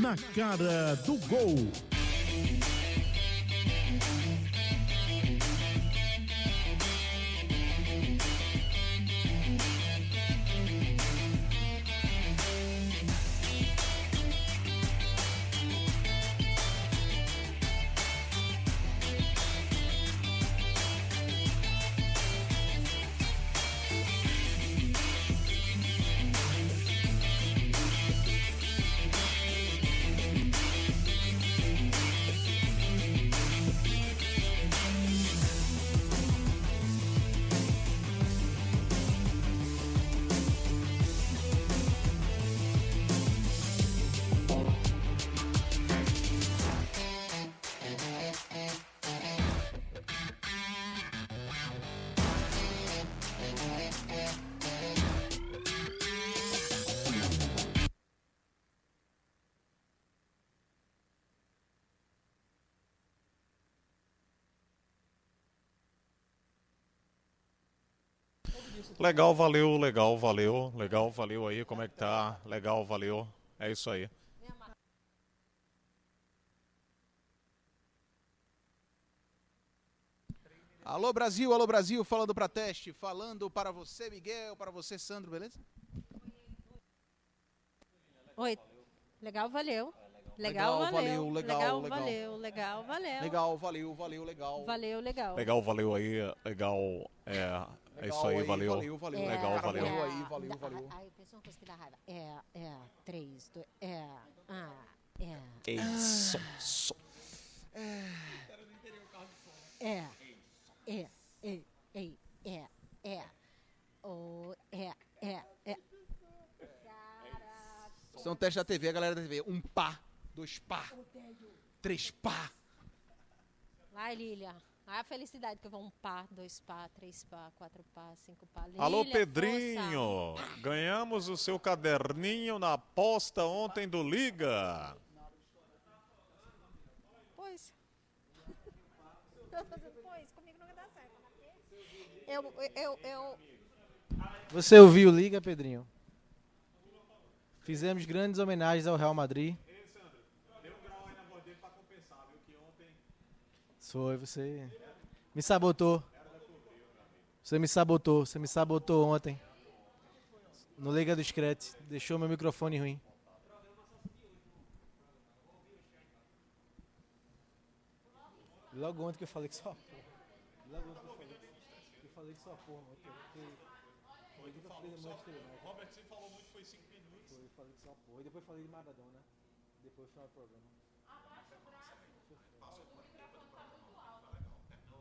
Na cara do gol. Legal, valeu, legal, valeu, legal, valeu aí, como é que tá? Legal, valeu. É isso aí. Alô Brasil, alô Brasil, falando para teste, falando para você Miguel, para você Sandro, beleza? Oi. Legal, valeu. Legal, Legal, valeu, valeu. legal, Legal, legal. valeu. Legal, valeu. Legal, valeu, valeu, legal. Valeu, legal. Legal, valeu aí, legal, é, é isso aí, valeu. Valeu, valeu. É, Legal, valeu. valeu aí, valeu, valeu. Aí, pessoal, uma coisa que dá raiva. É, é, três, dois, é, ah, é, Ei, som, som. é, é, é, é, é, é, oh, é, é, é. São teste da TV, a galera da TV. Um pá, dois pá, três pá. Vai, Lilia. Ai, a felicidade que eu vou um pá, dois pá, três pá, quatro pá, cinco pá. Lilia, Alô, força. Pedrinho! Ganhamos o seu caderninho na aposta ontem do Liga. Pois. pois, comigo não vai dar certo. Eu, eu, eu, Você ouviu Liga, Pedrinho? Fizemos grandes homenagens ao Real Madrid. Foi, você me sabotou. Você me sabotou, você me sabotou ontem. No Liga do Screte, deixou meu microfone ruim. Logo ontem que eu falei que só porra. Logo ontem que eu falei que eu falei que só porra, foi que eu falei do você falou muito, foi 5 minutos. Foi, eu falei que só porra. E depois falei de Maradona. Depois foi o programa.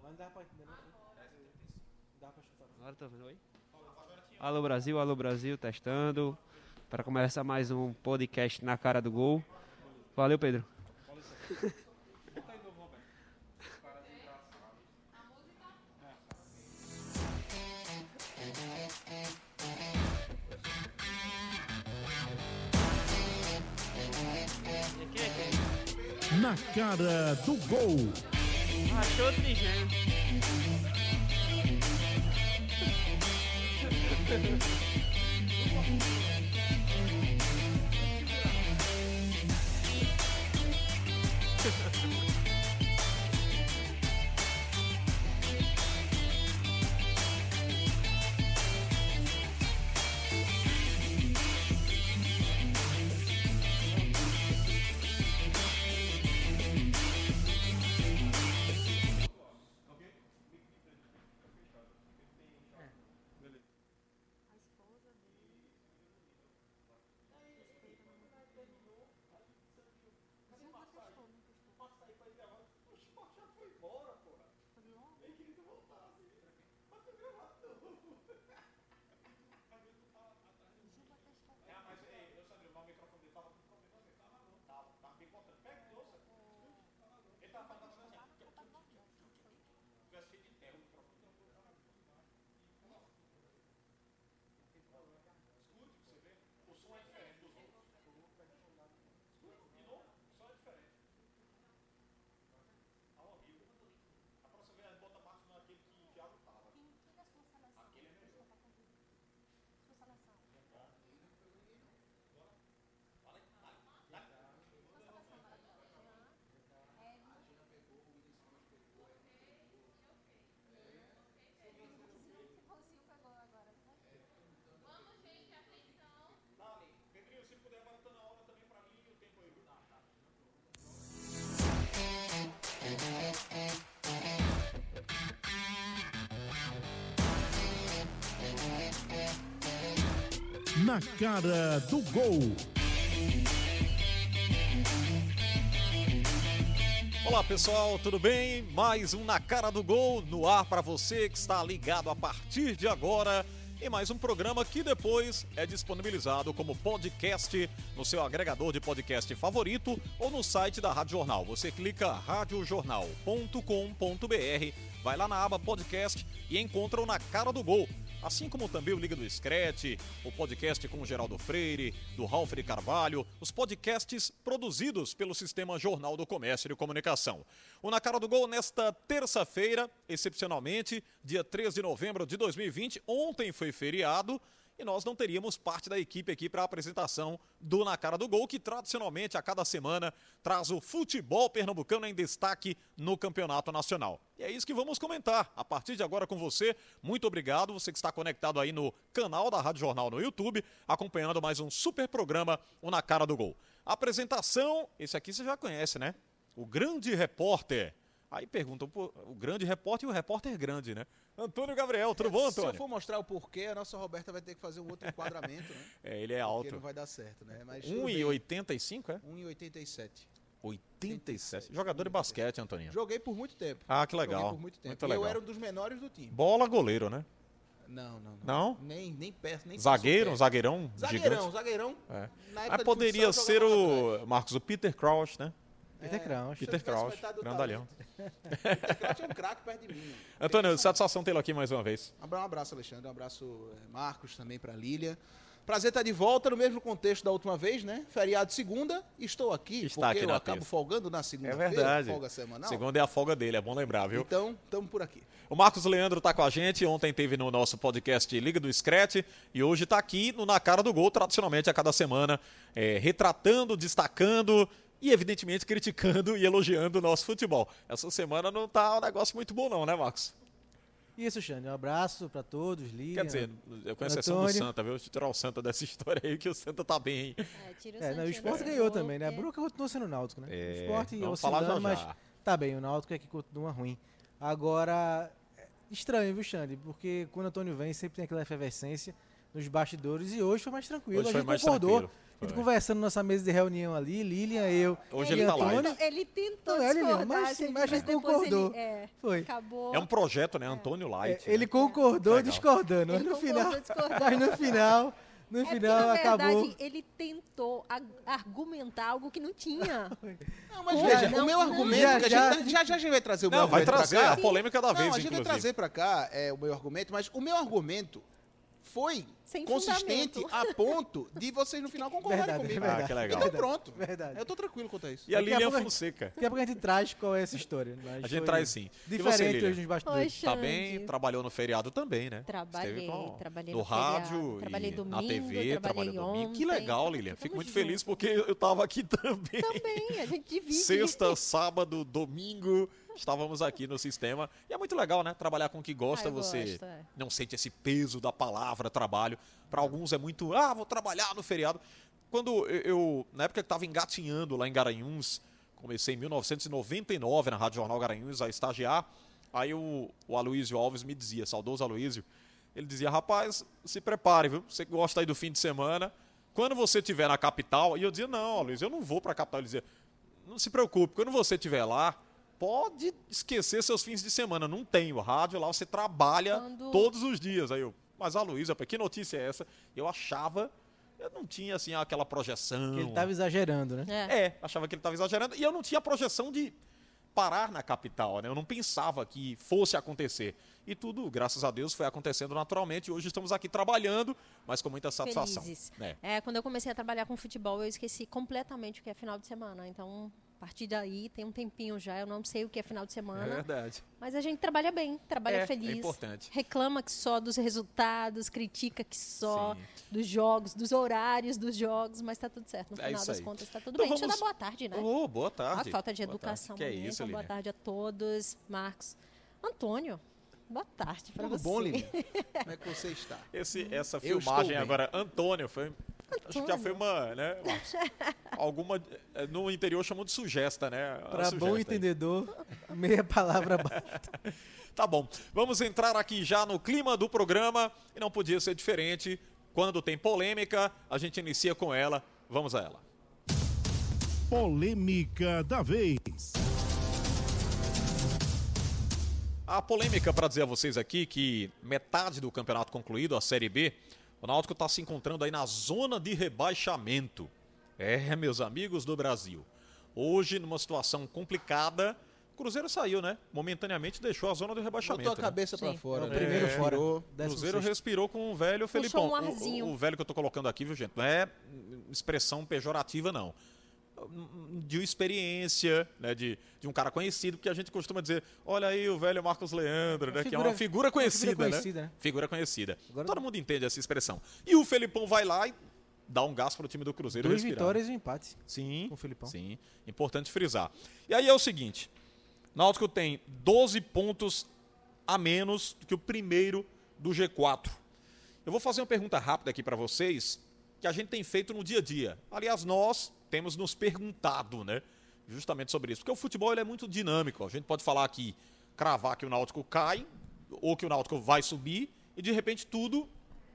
Mas não dá pra entender, não. Não dá pra escutar, não. Agora tá vendo, oi? Alô Brasil, alô Brasil, testando. Para começar mais um podcast na cara do gol. Valeu, Pedro. Na cara do gol. Achou trigêmeo. Na cara do gol. Olá pessoal, tudo bem? Mais um Na Cara do Gol no ar para você que está ligado a partir de agora em mais um programa que depois é disponibilizado como podcast no seu agregador de podcast favorito ou no site da Rádio Jornal. Você clica radiojornal.com.br, vai lá na aba podcast e encontra o Na Cara do Gol. Assim como também o Liga do Screte, o podcast com o Geraldo Freire, do Ralf de Carvalho, os podcasts produzidos pelo Sistema Jornal do Comércio e Comunicação. O Na Cara do Gol nesta terça-feira, excepcionalmente, dia 3 de novembro de 2020. Ontem foi feriado e nós não teríamos parte da equipe aqui para a apresentação do Na Cara do Gol, que tradicionalmente a cada semana traz o futebol pernambucano em destaque no Campeonato Nacional. E é isso que vamos comentar a partir de agora com você. Muito obrigado, você que está conectado aí no canal da Rádio Jornal no YouTube, acompanhando mais um super programa, o Na Cara do Gol. Apresentação, esse aqui você já conhece, né? O grande repórter. Aí perguntam, pô, o grande repórter e o repórter grande, né? Antônio Gabriel, tudo bom, Se eu Antônio? for mostrar o porquê, a nossa Roberta vai ter que fazer um outro enquadramento, né? É, ele é Porque não alto. vai dar certo, né? Mas tudo bem. 1,85 é? 1,87. 87. Jogador de basquete, Antoninho. Joguei por muito tempo. Ah, que Joguei legal. por muito tempo. Muito legal. eu era um dos menores do time. Bola goleiro, né? Não, não, Não? Nem, nem perto, nem Zagueiro, passo zagueirão, perto. Zagueirão, gigante. zagueirão. É. Mas de poderia ser o Marcos, o Peter Crouch, né? Peter Crouch. Peter Crouch, grandalhão. Peter Crouch é um craque perto de mim. né? Antônio, Tem satisfação tê-lo aqui mais uma vez. Um abraço, Alexandre. Um abraço, eh, Marcos, também para Lília. Prazer estar de volta no mesmo contexto da última vez, né? Feriado segunda, estou aqui, Está porque aqui eu acabo terça. folgando na É segunda-feira, verdade. folga semanal. Segunda é a folga dele, é bom lembrar, viu? Então, estamos por aqui. O Marcos Leandro tá com a gente, ontem teve no nosso podcast Liga do Screte e hoje tá aqui no Na Cara do Gol, tradicionalmente a cada semana, é, retratando, destacando e evidentemente criticando e elogiando o nosso futebol. Essa semana não tá um negócio muito bom não, né, Marcos? Isso, Xande. Um abraço pra todos, Lilian. Quer dizer, eu conheço a exceção do. Santa, viu? Deixa eu tirar o Santa dessa história aí, que o Santa tá bem, hein? É, tira o É, não, o do ganhou também, né? A é. Bruca continuou sendo o Náutico, né? É, o falar oscilando, mas tá bem, o Náutico é que continua ruim. Agora, é estranho, viu, Xande? Porque quando o Antônio vem, sempre tem aquela efervescência nos bastidores e hoje foi mais tranquilo. Hoje a foi gente mais concordou. tranquilo. A gente conversando na nossa mesa de reunião ali, Lilian, eu Hoje e ele tá lá, Antônio. Então, ele tentou Não, ele não, discordar, mas- gente, mas a gente concordou. Ele, é, Foi. acabou. É um projeto, né? Antônio Light. É, ele né? concordou discordando, mas Ele no concordou final, discordando. mas no final, no É porque, final na acabou. verdade, ele tentou argumentar algo que não tinha. Não, mas Como? veja, Não, o meu não. argumento, Já, que a já. gente, já, já a gente vai trazer o meu Não, vai trazer pra cá. a polêmica da Não, vez, a gente vai inclusive. trazer pra cá é, o meu argumento, mas o meu argumento foi Sem consistente fundamento. a ponto de vocês no final concordarem Verdade, comigo. verdade. Ah, que legal. Então pronto. Verdade. Eu tô tranquilo quanto a isso. E a Lilian Fonseca. Daqui a pouco a gente traz qual é essa história. mas A gente traz sim. Você, Diferente Lilian? hoje nos bastidores. Oi, Tá bem, trabalhou no feriado também, né? Trabalhei, com- trabalhei no, no feriado, rádio trabalhei e domingo, na TV, trabalhei trabalhou domingo. Que legal, Lilian. Fico muito junto. feliz porque eu tava aqui também. Também, a gente divide. Sexta, sábado, domingo, estávamos aqui no sistema. E é muito legal, né? Trabalhar com o que gosta, Ah, você gosto, é. não sente esse peso da palavra trabalho. Para alguns é muito, ah, vou trabalhar no feriado. Quando eu, eu- na época que estava engatinhando lá em Garanhuns, comecei em 1999 na Rádio Jornal Garanhuns a estagiar, aí o, o Aloysio Alves me dizia, saudoso Aloysio, ele dizia, rapaz, se prepare, viu? Você gosta aí do fim de semana, quando você estiver na capital, e eu dizia, não, Aloysio, eu não vou para a capital. Ele dizia, não se preocupe, quando você estiver lá, pode esquecer seus fins de semana. Não tem o rádio lá, você trabalha Quando- todos os dias. Aí eu, mas a Luísa, que notícia é essa? Eu achava, eu não tinha assim aquela projeção. Que ele tava exagerando, né? É. É, achava que ele estava exagerando. E eu não tinha projeção de parar na capital, né? Eu não pensava que fosse acontecer. E tudo, graças a Deus, foi acontecendo naturalmente. Hoje estamos aqui trabalhando, mas com muita satisfação. Felizes. né? É, quando eu comecei a trabalhar com futebol, eu esqueci completamente o que é final de semana. Então, a partir daí, tem um tempinho já, eu não sei o que é final de semana. verdade. Mas a gente trabalha bem, trabalha É, é feliz. importante. Reclama que só dos resultados, critica que só Sim. dos jogos, dos horários dos jogos, mas tá tudo certo. No É final isso das aí. contas, tá tudo Então bem. Deixa eu dar vamos- boa tarde, né? Ô, boa tarde. A falta de Boa tarde. educação Que é isso, boa Lilian? tarde a todos. Marcos. Antônio, boa tarde Tudo você. bom, Lilian? Como é que você está? Esse, essa Eu filmagem agora, Antônio, foi. Acho que já foi uma, né? Alguma. eh, No interior chamam de sugesta, né? Uma Pra bom entendedor, meia palavra basta. Tá bom. Vamos entrar aqui já no clima do programa e não podia ser diferente. Quando tem polêmica, a gente inicia com ela. Vamos a ela. Polêmica da vez. A polêmica para dizer a vocês aqui que metade do campeonato concluído, a Série B, o Náutico está se encontrando aí na zona de rebaixamento. É, meus amigos do Brasil. Hoje, numa situação complicada, o Cruzeiro saiu, né? Momentaneamente deixou a zona do rebaixamento. Botou a né? cabeça pra Sim. fora. É o né? primeiro fora. Virou. O Cruzeiro sexto. respirou com o velho Puxou Felipão. um o, o velho que eu tô colocando aqui, viu, gente? Não é expressão pejorativa, não. De experiência, né? De, de um cara conhecido, porque a gente costuma dizer, olha aí o velho Marcos Leandro, né? que é uma figura- figura uma conhecida, figura né? conhecida, né? Figura conhecida. Agora- Todo mundo entende essa expressão. E o Felipão vai lá e dá um gás para o time do Cruzeiro Duas respirar. vitórias e um empate Sim, com o Felipão. sim. Importante frisar. E aí é o seguinte, Náutico tem 12 pontos a menos do que o primeiro do G4. Eu vou fazer uma pergunta rápida aqui para vocês, que a gente tem feito no dia a dia. Aliás, nós temos nos perguntado, né? Justamente sobre isso. Porque o futebol ele é muito dinâmico. A gente pode falar aqui, cravar que o Náutico cai, ou que o Náutico vai subir, e de repente tudo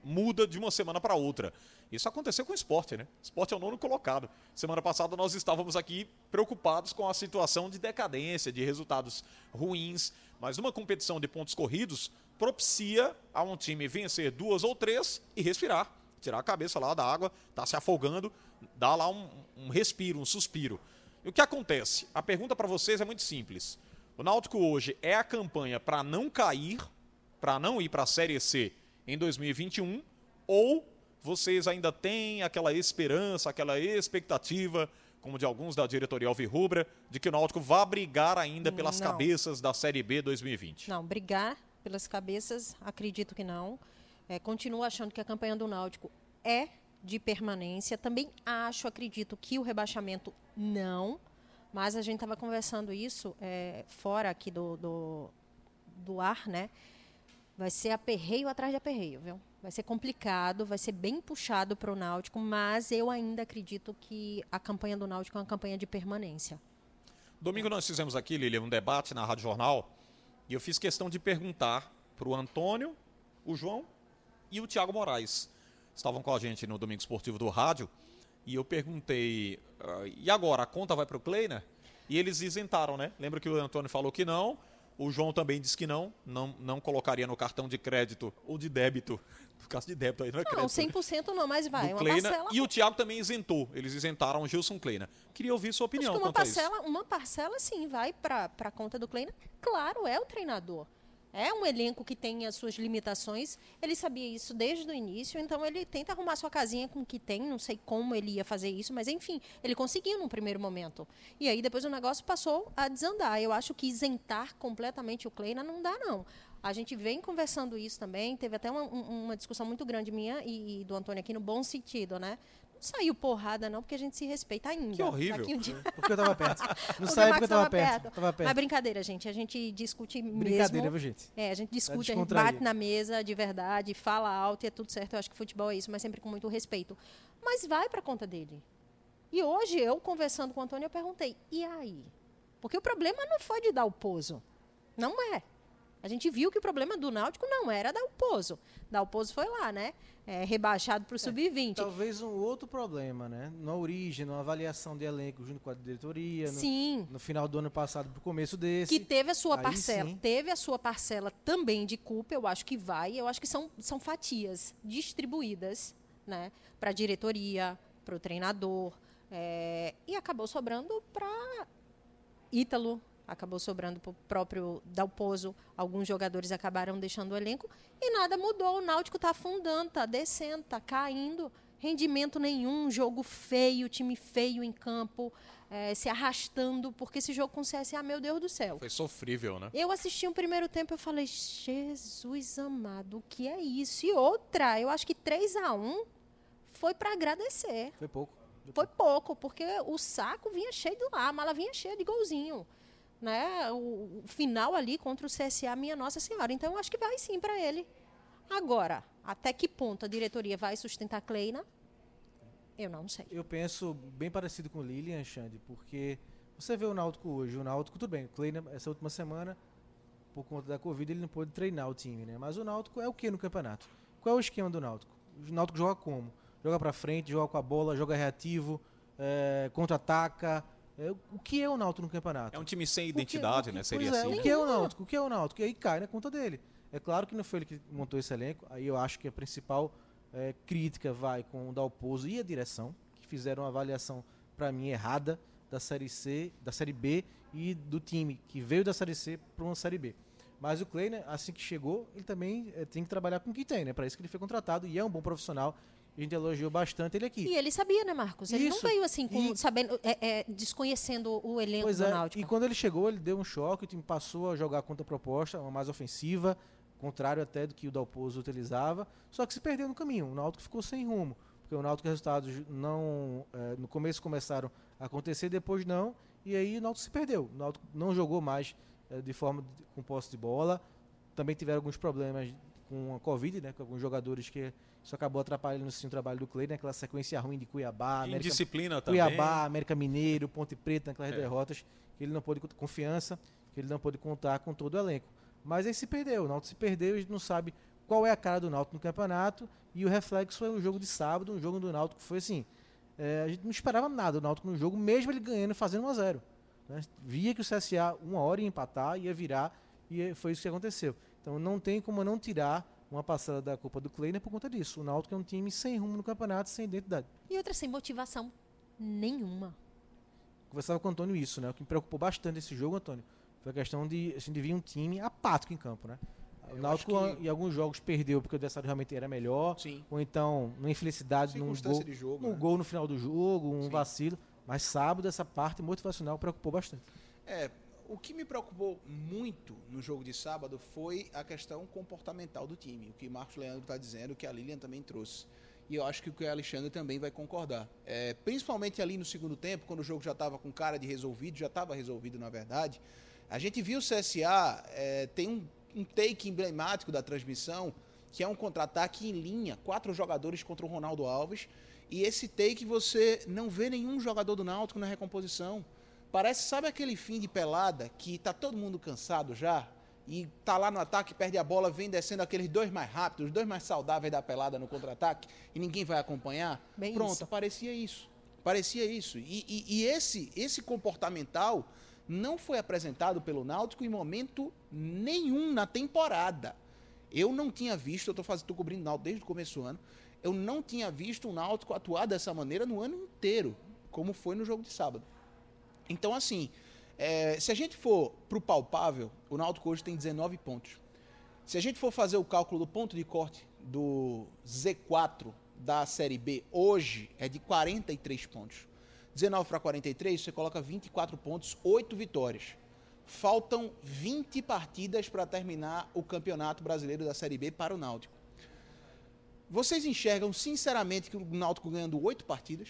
muda de uma semana para outra. Isso aconteceu com o esporte, né? Esporte é o nono colocado. Semana passada nós estávamos aqui preocupados com a situação de decadência, de resultados ruins, mas numa competição de pontos corridos propicia a um time vencer duas ou três e respirar, tirar a cabeça lá da água, tá se afogando, dá lá um, um respiro, um suspiro. E o que acontece? A pergunta para vocês é muito simples. O Náutico hoje é a campanha para não cair, para não ir para a Série C em 2021, ou vocês ainda têm aquela esperança, aquela expectativa, como de alguns da diretoria Alvirrubra, de que o Náutico vá brigar ainda pelas Não. cabeças da Série B 2020? Não, brigar pelas cabeças, acredito que não. É, continuo achando que a campanha do Náutico é de permanência. Também acho, acredito que o rebaixamento não. Mas a gente estava conversando isso é, fora aqui do, do, do ar, né? Vai ser aperreio atrás de aperreio, viu? Vai ser complicado, vai ser bem puxado para o Náutico, mas eu ainda acredito que a campanha do Náutico é uma campanha de permanência. Domingo nós fizemos aqui, Lilian, um debate na Rádio Jornal e eu fiz questão de perguntar para o Antônio, o João e o Tiago Moraes. Estavam com a gente no Domingo Esportivo do Rádio e eu perguntei, ah, e agora, a conta vai para o Kleiner? E eles isentaram, né? Lembra que o Antônio falou que não, o João também disse que não, não, não colocaria no cartão de crédito ou de débito, no caso de débito aí não é Não, crédito. 100% não, mas vai. Uma Kleiner, parcela e o Thiago também isentou. Eles isentaram o Gilson Kleiner. Queria ouvir sua opinião Acho que uma parcela, uma parcela sim vai para a conta do Kleiner. Claro, é o treinador. É um elenco que tem as suas limitações. Ele sabia isso desde o início, então ele tenta arrumar sua casinha com o que tem. Não sei como ele ia fazer isso, mas enfim, ele conseguiu num primeiro momento. E aí depois o negócio passou a desandar. Eu acho que isentar completamente o Kleiner não dá, não. A gente vem conversando isso também. Teve até uma, um- uma discussão muito grande minha e, e do Antônio aqui no bom sentido, né? Não saiu porrada, não, porque a gente se respeita ainda. Que horrível. Um dia- Porque eu tava perto. Não o porque eu tava tava perto. perto. Tava Mas perto. brincadeira, gente. A gente discute Brincadeira, mesmo. viu, gente? É, a gente discute, a gente bate na mesa de verdade, fala alto e é tudo certo. Eu acho que futebol é isso, mas sempre com muito respeito. Mas vai pra conta dele. E hoje, eu conversando com o Antônio, eu perguntei, e aí? Porque o problema não foi de dar o pouso. Não é. A gente viu que o problema do Náutico não era dar o pouso. Dar o pouso foi lá, né? É, rebaixado pro sub-20. Talvez um outro problema, né? Na origem, na avaliação de elenco junto com a diretoria. No, Sim. no final do ano passado pro começo desse. que teve a sua Aí parcela, sim. teve a sua parcela também de culpa, eu acho que vai, eu acho que são, são fatias distribuídas, né, para a diretoria, para o treinador, é, e acabou sobrando para Ítalo, acabou sobrando para o próprio Dalpozo, alguns jogadores acabaram deixando o elenco e nada mudou, o Náutico está afundando, está descendo, está caindo, rendimento nenhum, jogo feio, time feio em campo, eh, se arrastando, porque esse jogo com o CSA, meu Deus do céu. Foi sofrível, né? Eu assisti o primeiro tempo e falei, Jesus amado, o que é isso? E outra, eu acho que 3 a 1 foi para agradecer. Foi pouco. Foi pouco, porque o saco vinha cheio de lá, a mala vinha cheia de golzinho. Né? O, final ali contra o CSA, minha Nossa Senhora. Então, eu acho que vai sim para ele. Agora, até que ponto a diretoria vai sustentar Kleina? Eu não sei. Eu penso bem parecido com o Lilian, Xande, porque você vê o Náutico hoje, o Náutico, tudo bem, o Kleina, essa última semana, por conta da Covid, ele não pôde treinar o time, né? Mas o Náutico é o que no campeonato? Qual é o esquema do Náutico? O Náutico joga como? Joga pra frente, joga com a bola, joga reativo, é, contra-ataca. É, o que é o Náutico no campeonato? É um time sem que- identidade, que- né? Seria é, assim. O que é o Náutico? O que é o Náutico? E aí cai na conta dele. É claro que não foi ele que montou esse elenco. Aí eu acho que a principal eh, crítica vai com o Dalpozo e a direção, que fizeram uma avaliação, para mim, errada da Série C, da Série B e do time que veio da Série C para uma Série B. Mas o Kleiner, assim que chegou, ele também eh, tem que trabalhar com o que tem, né? Para isso que ele foi contratado e é um bom profissional. A gente elogiou bastante ele aqui. E ele sabia, né, Marcos? Ele Isso. não veio assim, com, E- sabendo, é, é, desconhecendo o elenco Pois do é, Náutico. e quando ele chegou, ele deu um choque, o time passou a jogar contra a proposta, uma mais ofensiva, contrário até do que o Dalpozo utilizava, só que se perdeu no caminho. O Náutico ficou sem rumo, porque o Náutico resultados não eh, no começo começaram a acontecer, depois não, e aí o Náutico se perdeu. O Náutico não jogou mais eh, de forma de- com posse de bola. Também tiveram alguns problemas com a Covid, né, com alguns jogadores que isso acabou atrapalhando assim, o trabalho do Clay, né, aquela sequência ruim de Cuiabá, América Indisciplina também. Cuiabá, América Mineiro, Ponte Preta, naquelas É. derrotas, que ele não pôde confiança, que ele não pôde contar com todo o elenco. Mas aí se perdeu, o Náutico se perdeu, a gente não sabe qual é a cara do Náutico no campeonato, e o reflexo foi o jogo de sábado, um jogo do Náutico que foi assim, é, a gente não esperava nada do Náutico no jogo, mesmo ele ganhando e fazendo 1 a 0 né? Via que o CSA uma hora ia empatar, ia virar, e foi isso que aconteceu. Então não tem como não tirar uma parcela da culpa do Kleiner por conta disso. O Náutico é um time sem rumo no campeonato, sem identidade. E outra sem motivação nenhuma. conversava com o Antônio isso, né? O que me preocupou bastante esse jogo, Antônio, foi a questão de a gente vir um time apático em campo, né? O Eu Náutico que- em alguns jogos perdeu porque o adversário realmente era melhor, Sim. ou então numa infelicidade, num gol, de jogo. num né? gol no final do jogo, um Sim. vacilo. Mas sábado essa parte motivacional preocupou bastante. É, o que me preocupou muito no jogo de sábado foi a questão comportamental do time. O que Marcos Leandro está dizendo, que a Lilian também trouxe. E eu acho que o que o Alexandre também vai concordar. É, principalmente ali no segundo tempo, quando o jogo já estava com cara de resolvido, já estava resolvido na verdade. A gente viu o CSA, é, tem um, um take emblemático da transmissão, que é um contra-ataque em linha, quatro jogadores contra o Ronaldo Alves. E esse take você não vê nenhum jogador do Náutico na recomposição. Parece, sabe aquele fim de pelada que tá todo mundo cansado já? E tá lá no ataque, perde a bola, vem descendo aqueles dois mais rápidos, os dois mais saudáveis da pelada no contra-ataque e ninguém vai acompanhar? Bem Pronto, isso. parecia isso. Parecia isso. E, e- e esse, esse comportamental não foi apresentado pelo Náutico em momento nenhum na temporada. Eu não tinha visto, eu tô, fazendo, tô cobrindo o Náutico desde o começo do ano, eu não tinha visto o Náutico atuar dessa maneira no ano inteiro, como foi no jogo de sábado. Então, assim, é, se a gente for pro palpável, o Náutico hoje tem 19 pontos. Se a gente for fazer o cálculo do ponto de corte do Z4 da Série B hoje é de 43 pontos. 19 para 43, você coloca 24 pontos, 8 vitórias. Faltam 20 partidas para terminar o Campeonato Brasileiro da Série B para o Náutico. Vocês enxergam sinceramente que o Náutico ganhando 8 partidas?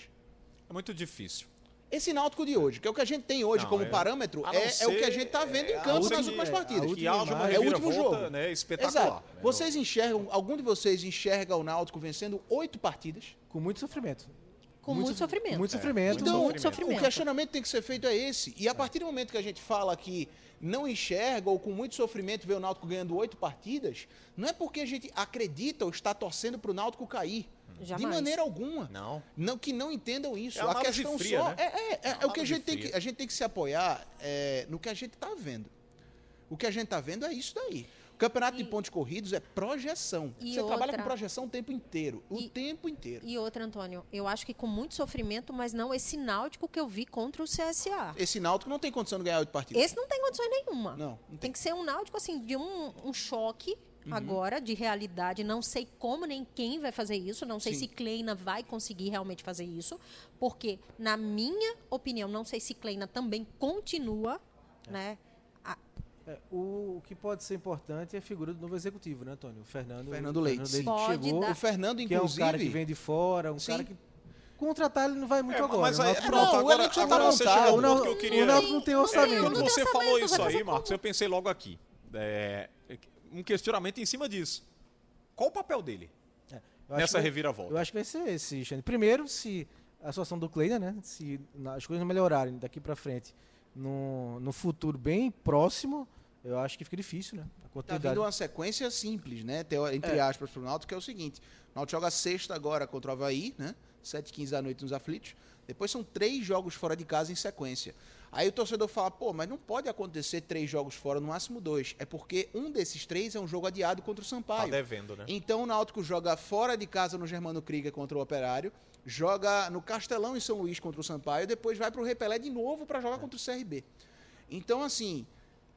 É muito difícil. Esse Náutico de hoje, que é o que a gente tem hoje Não, como é- parâmetro, a não é, é o ser- que a gente está vendo é, em a campo ser nas últimas é, partidas. a Que última haja uma É o último reviravolta jogo. né, espetacular. Exato. né? Vocês enxergam, algum de vocês enxerga o Náutico vencendo oito partidas? Com muito sofrimento. Com muito, sofrimento. Com muito sofrimento. Então, muito sofrimento. o questionamento que tem que ser feito é esse. E a partir do momento que a gente fala que não enxerga ou com muito sofrimento vê o Náutico ganhando oito partidas, não é porque a gente acredita ou está torcendo para o Náutico cair. De Jamais. maneira alguma. Não. Não, que não entendam isso. É a questão fria, só né? é, é, é, É é o que a gente tem que a gente tem que se apoiar é, no que a gente está vendo. O que a gente está vendo é isso daí. O campeonato de E- pontos corridos é projeção. E Você trabalha outra- com projeção o tempo inteiro. O E- tempo inteiro. E outra, Antônio, eu acho que com muito sofrimento, mas não esse náutico que eu vi contra o CSA. Esse Náutico não tem condição de ganhar oito partidas. Esse não tem condições nenhuma. Não, não Tem tem. que ser um náutico, assim, de um, um choque Uhum. agora, de realidade. Não sei como nem quem vai fazer isso. Não sei Sim. se Kleina vai conseguir realmente fazer isso. Porque, na minha opinião, não sei se Kleina também continua, né? a- É, o, o que pode ser importante é a figura do novo executivo, né, Antônio? O Fernando, Fernando o Leite. que Pode chegou, dar. O Fernando, que é um inclusive. cara que vem de fora, um Sim. cara que contratar ele não vai muito É, agora. mas o aí, pronto, Não, o agora, tá agora você montado. chegou o ao Náutico ponto que eu queria... o Náutico não tem orçamento. Quando você orçamento, falou isso aí, como? Marcos, eu pensei logo aqui. É, um questionamento em cima disso. Qual o papel dele Eu acho nessa que- reviravolta? Eu acho que vai ser esse, Xande. Primeiro, se a situação do Kleiner, né? Se as coisas não melhorarem daqui pra frente, no, no futuro bem próximo, eu acho que fica difícil, né? A Tá continuidade. vindo uma sequência simples, né? Entre É. aspas, pro Náutico, que é o seguinte. O Náutico joga sexta agora contra o Havaí, né? 7h15 da noite nos aflitos. Depois são três jogos fora de casa em sequência. Aí o torcedor fala, pô, mas não pode acontecer três jogos fora, no máximo dois. É porque um desses três é um jogo adiado contra o Tá Sampaio. devendo, né? Então o Náutico joga fora de casa no Germano Krieger contra o Operário, joga no Castelão em São Luís contra o Sampaio, depois vai pro Repelé de novo para jogar contra o CRB. Então, assim,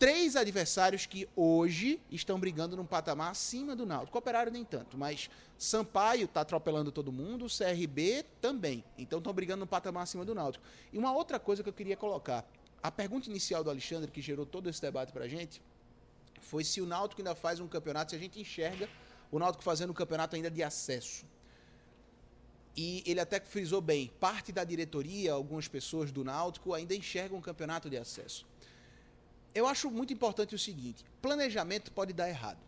três adversários que hoje estão brigando num patamar acima do Náutico. O Operário nem tanto, mas Sampaio tá atropelando todo mundo, o CRB também. Então estão brigando num patamar acima do Náutico. E uma outra coisa que eu queria colocar, a pergunta inicial do Alexandre que gerou todo esse debate pra gente, foi se o Náutico ainda faz um campeonato, se a gente enxerga o Náutico fazendo um campeonato ainda de acesso. E ele até frisou bem, parte da diretoria, algumas pessoas do Náutico ainda enxergam um campeonato de acesso. Eu acho muito importante o seguinte, planejamento pode dar errado.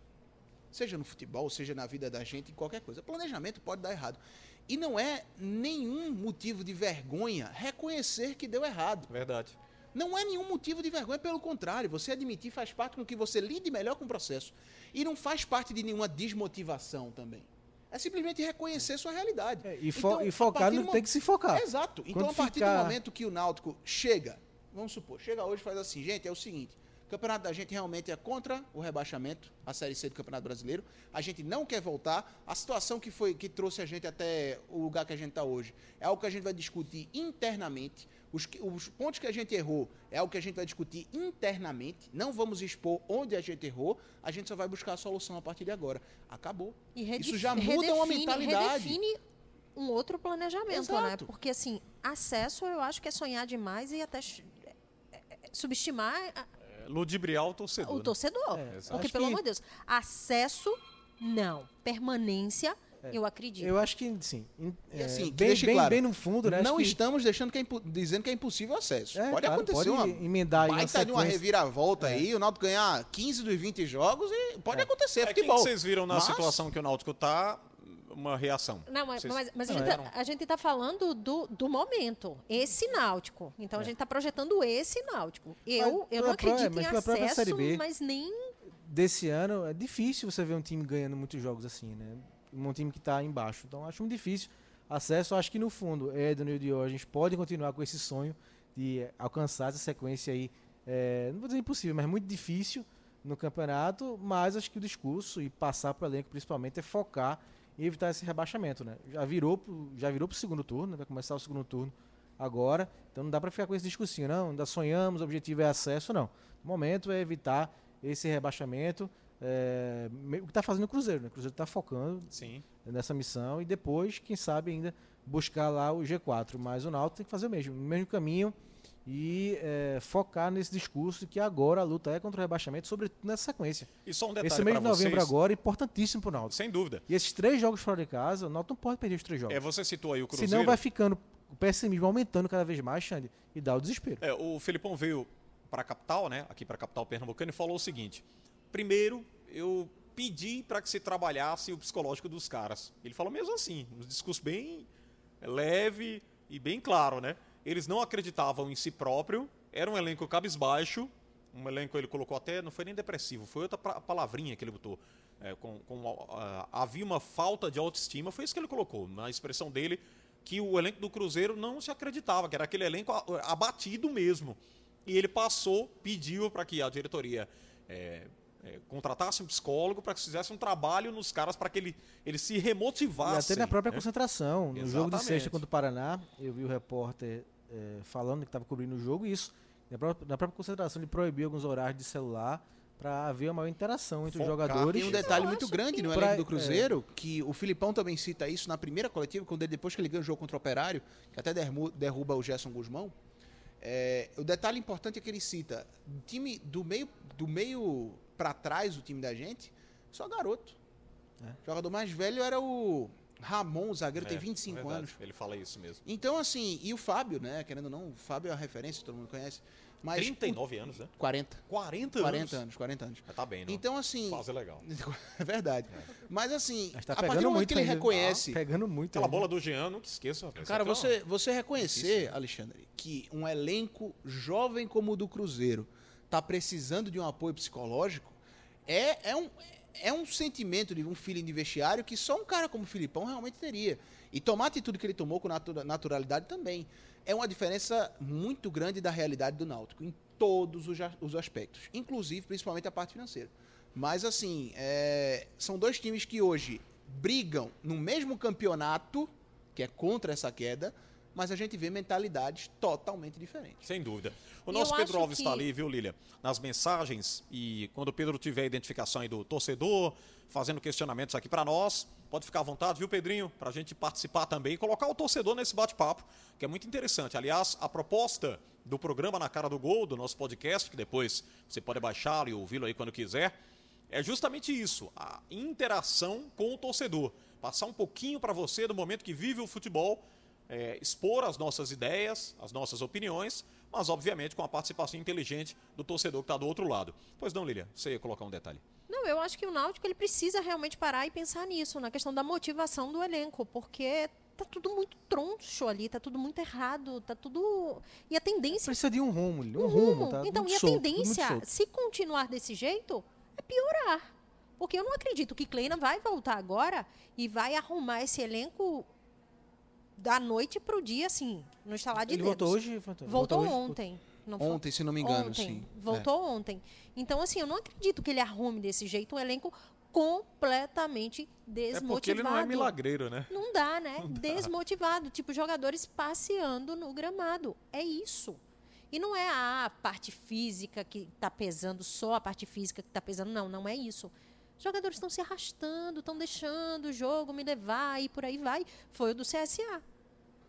Seja no futebol, seja na vida da gente, em qualquer coisa. Planejamento pode dar errado. E não é nenhum motivo de vergonha reconhecer que deu errado. Verdade. Não é nenhum motivo de vergonha, pelo contrário, você admitir faz parte com que você lide melhor com o processo. E não faz parte de nenhuma desmotivação também. É simplesmente reconhecer sua realidade. É, e, fo- Então, e focar no que tem que se focar. Exato. Então, Quando a partir ficar- do momento que o Náutico chega, vamos supor, chega hoje e faz assim, gente, é o seguinte, o campeonato da gente realmente é contra o rebaixamento, a Série C do Campeonato Brasileiro, a gente não quer voltar, a situação que foi que trouxe a gente até o lugar que a gente está hoje é algo que a gente vai discutir internamente, os, os pontos que a gente errou é algo que a gente vai discutir internamente, não vamos expor onde a gente errou, a gente só vai buscar a solução a partir de agora. Acabou. E Isso já muda uma redefine- mentalidade. Redefine um outro planejamento, né? Exato. Porque, assim, acesso eu acho que é sonhar demais e até subestimar a- É, ludibriar o torcedor. o né? torcedor. É, Porque, pelo que- amor de Deus, acesso, não. Permanência, eu acredito. Eu acho que, sim. E é, assim, bem, deixe bem, claro, bem no fundo, né? não que- estamos deixando que é impo- dizendo que é impossível acesso. É, pode claro, acontecer pode uma emendar aí uma baita de uma sequência. reviravolta aí, o Náutico ganhar 15 dos 20 jogos e pode acontecer, é É quem que futebol. vocês viram na Mas- situação que o Náutico tá, uma reação. Não, mas, Vocês mas- mas a, não gente eram? tá, a gente tá falando do, do momento, esse náutico. Então a É. gente tá projetando esse náutico. Eu, eu não pró- acredito em Série acesso, B. mas nem. desse ano, é difícil você ver um time ganhando muitos jogos assim, né? Um time que está embaixo. Então, acho muito difícil. Acesso, acho que no fundo, Edno e o Diógenes podem continuar com esse sonho de alcançar essa sequência aí. eh, não vou dizer impossível, mas muito difícil no campeonato. Mas acho que o discurso e passar para o elenco, principalmente, é focar e evitar esse rebaixamento, né? Já virou pro, já virou pro segundo turno, né? vai começar o segundo turno agora. Então não dá para ficar com esse discursinho, não. Ainda sonhamos, o objetivo é acesso, não. O momento é evitar esse rebaixamento. É, o que está fazendo o Cruzeiro, né? O Cruzeiro está focando Sim. nessa missão e depois, quem sabe, ainda buscar lá o G4. Mas o Náutico tem que fazer o mesmo, no mesmo caminho e é, focar nesse discurso de que agora a luta é contra o rebaixamento, sobretudo nessa sequência. E só um Esse detalhe mês para de novembro vocês. agora é importantíssimo para o Náutico. Sem dúvida. E esses três jogos fora de casa, o Náutico não pode perder os três jogos. É, você citou aí o Cruzeiro. Senão vai ficando o pessimismo aumentando cada vez mais, Xande, e dá o desespero. É, o Felipão veio para a capital, né? Aqui para a capital pernambucana e falou o seguinte: primeiro, eu pedi para que se trabalhasse o psicológico dos caras. Ele falou mesmo assim, um discurso bem leve e bem claro, né? Eles não acreditavam em si próprio, era um elenco cabisbaixo, um elenco ele colocou até, não foi nem depressivo, foi outra palavrinha que ele botou. É, com, com, ah, havia uma falta de autoestima, foi isso que ele colocou, na expressão dele, que o elenco do Cruzeiro não se acreditava, que era aquele elenco abatido mesmo. E ele passou, pediu para que a diretoria é, é, contratasse um psicólogo para que fizesse um trabalho nos caras para que ele, eles se E remotivassem. até na própria né? concentração. No jogo de Exatamente. sexta contra o Paraná, eu vi o repórter eh, falando que estava cobrindo o jogo isso. Na própria, na própria concentração, ele proibiu alguns horários de celular para haver uma maior interação entre os Focar. jogadores. Tem um detalhe muito grande que- no Pra- elenco do Cruzeiro, que o Filipão também cita isso na primeira coletiva, quando ele, depois que ele ganha o jogo contra o Operário, que até derruba o Gerson Guzmão. É, o detalhe importante é que ele cita do time do meio do meio para trás, o time da gente, só garoto. É. O jogador mais velho era o Ramon, o zagueiro, tem É, 25 verdade, anos. Ele fala isso mesmo. Então, assim, e o Fábio, né? Querendo ou não, o Fábio é uma referência, todo mundo conhece. Mas 39 anos, né? o- 40. 40, 40 anos. anos, 40 anos. Mas tá bem, não? Então, assim. Fase legal. É verdade. Mas assim, Mas tá a partir do momento que ele reconhece. Tá pegando muito. Aquela bola do Jean, não que esqueça. rapaz. Cara, é você, você reconhecer, Alexandre, que um elenco jovem como o do Cruzeiro tá precisando de um apoio psicológico, é, é, um, é um sentimento de um feeling de vestiário que só um cara como o Filipão realmente teria. E tomar a atitude que ele tomou com natura- naturalidade também. É uma diferença muito grande da realidade do Náutico, em todos os aspectos. Inclusive, principalmente a parte financeira. Mas, assim, é, são dois times que hoje brigam no mesmo campeonato, que é contra essa queda, mas a gente vê mentalidades totalmente diferentes. Sem dúvida. O E nosso eu Pedro Alves está que- ali, viu, Lília? Nas mensagens e quando o Pedro tiver a identificação aí do torcedor, fazendo questionamentos aqui para nós, pode ficar à vontade, viu, Pedrinho? Para a gente participar também e colocar o torcedor nesse bate-papo, que é muito interessante. Aliás, a proposta do programa Na Cara do Gol, do nosso podcast, que depois você pode baixá-lo e ouvi-lo aí quando quiser, é justamente isso, a interação com o torcedor. Passar um pouquinho para você do momento que vive o futebol, é, expor as nossas ideias, as nossas opiniões, mas obviamente com a participação inteligente do torcedor que está do outro lado. Pois não, Lilian, você ia colocar um detalhe. Não, eu acho que o Náutico ele precisa realmente parar e pensar nisso, na questão da motivação do elenco, porque tá tudo muito troncho ali, tá tudo muito errado, tá tudo e a tendência Precisa de um rumo, um, um rumo, tá? Então, muito e a solto, tendência, solto. se continuar desse jeito, é piorar. Porque eu não acredito que Kleina vai voltar agora e vai arrumar esse elenco da noite pro dia, assim, no estalar de Ele dedos. voltou hoje? Voltou hoje? ontem. Não foi? Ontem, se não me engano, ontem. sim. Voltou ontem. Então, assim, eu não acredito que ele arrume desse jeito um elenco completamente desmotivado. É porque ele não é milagreiro, né? Não dá, né? Desmotivado. Tipo, jogadores passeando no gramado. É isso. E não é a parte física que está pesando, só a parte física que está pesando. Não, não é isso. Os jogadores estão se arrastando, estão deixando o jogo me levar e por aí vai. Foi o do CSA.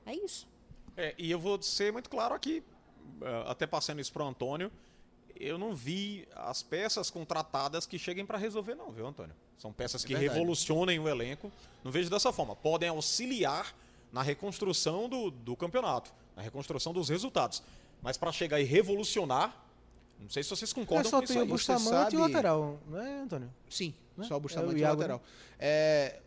É isso. É, e eu vou ser muito claro aqui, eh, até passando isso para o Antônio, eu não vi as peças contratadas que cheguem para resolver, não, viu, Antônio? São peças que verdade. revolucionem o elenco. Não vejo dessa forma. Podem auxiliar na reconstrução do, do campeonato, na reconstrução dos resultados. Mas para chegar e revolucionar, não sei se vocês É, concordam só com isso tem o Bustamante e o sabe- lateral, não é, Antônio? Sim, Né? só o É Bustamante o e o Iago, lateral. É,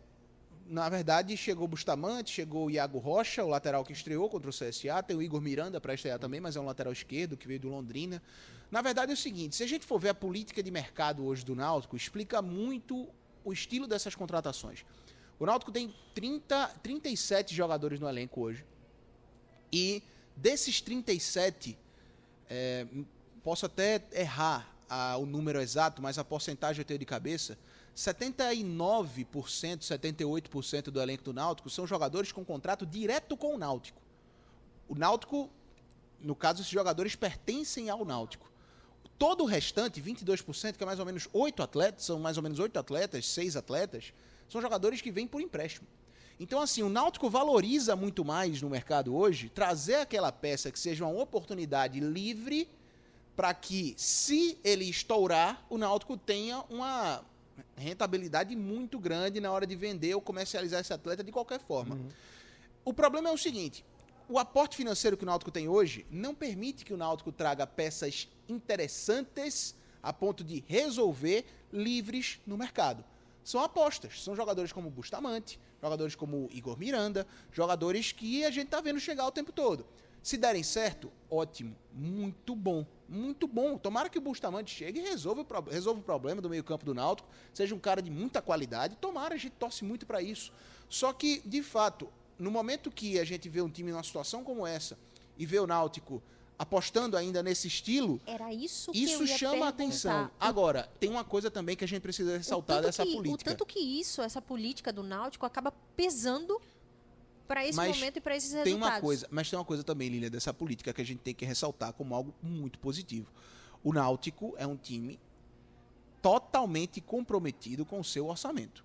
na verdade, chegou o Bustamante, chegou o Iago Rocha, o lateral que estreou contra o CSA. Tem o Igor Miranda para estrear também, mas é um lateral esquerdo que veio do Londrina. Na verdade é o seguinte, se a gente for ver a política de mercado hoje do Náutico, explica muito o estilo dessas contratações. O Náutico tem 30, 37 jogadores no elenco hoje. E desses 37, é, posso até errar a- o número exato, mas a porcentagem eu tenho de cabeça. 79%, 78% do elenco do Náutico são jogadores com contrato direto com o Náutico. O Náutico, no caso, esses jogadores pertencem ao Náutico. Todo o restante, 22%, que é mais ou menos 8 atletas, são mais ou menos 8 atletas, 6 atletas, são jogadores que vêm por empréstimo. Então, assim, o Náutico valoriza muito mais no mercado hoje trazer aquela peça que seja uma oportunidade livre para que, se ele estourar, o Náutico tenha uma rentabilidade muito grande na hora de vender ou comercializar esse atleta de qualquer forma. O problema é o seguinte: o aporte financeiro que o Náutico tem hoje não permite que o Náutico traga peças interessantes a ponto de resolver livres no mercado. São apostas, são jogadores como Bustamante, jogadores como Igor Miranda, jogadores que a gente está vendo chegar o tempo todo. Se derem certo, ótimo, muito bom, muito bom. Tomara que o Bustamante chegue e resolva o, pro- resolva o problema do meio-campo do Náutico, seja um cara de muita qualidade. Tomara, a gente torce muito para isso. Só que, de fato, no momento que a gente vê um time numa situação como essa e vê o Náutico apostando ainda nesse estilo, Era isso isso chama a atenção. Agora, tem uma coisa também que a gente precisa ressaltar dessa que- política. O tanto que isso, essa política do Náutico, acaba pesando para esse Mas momento e para esses Tem resultados. uma coisa, mas tem uma coisa também, Lília, dessa política que a gente tem que ressaltar como algo muito positivo. O Náutico é um time totalmente comprometido com o seu orçamento.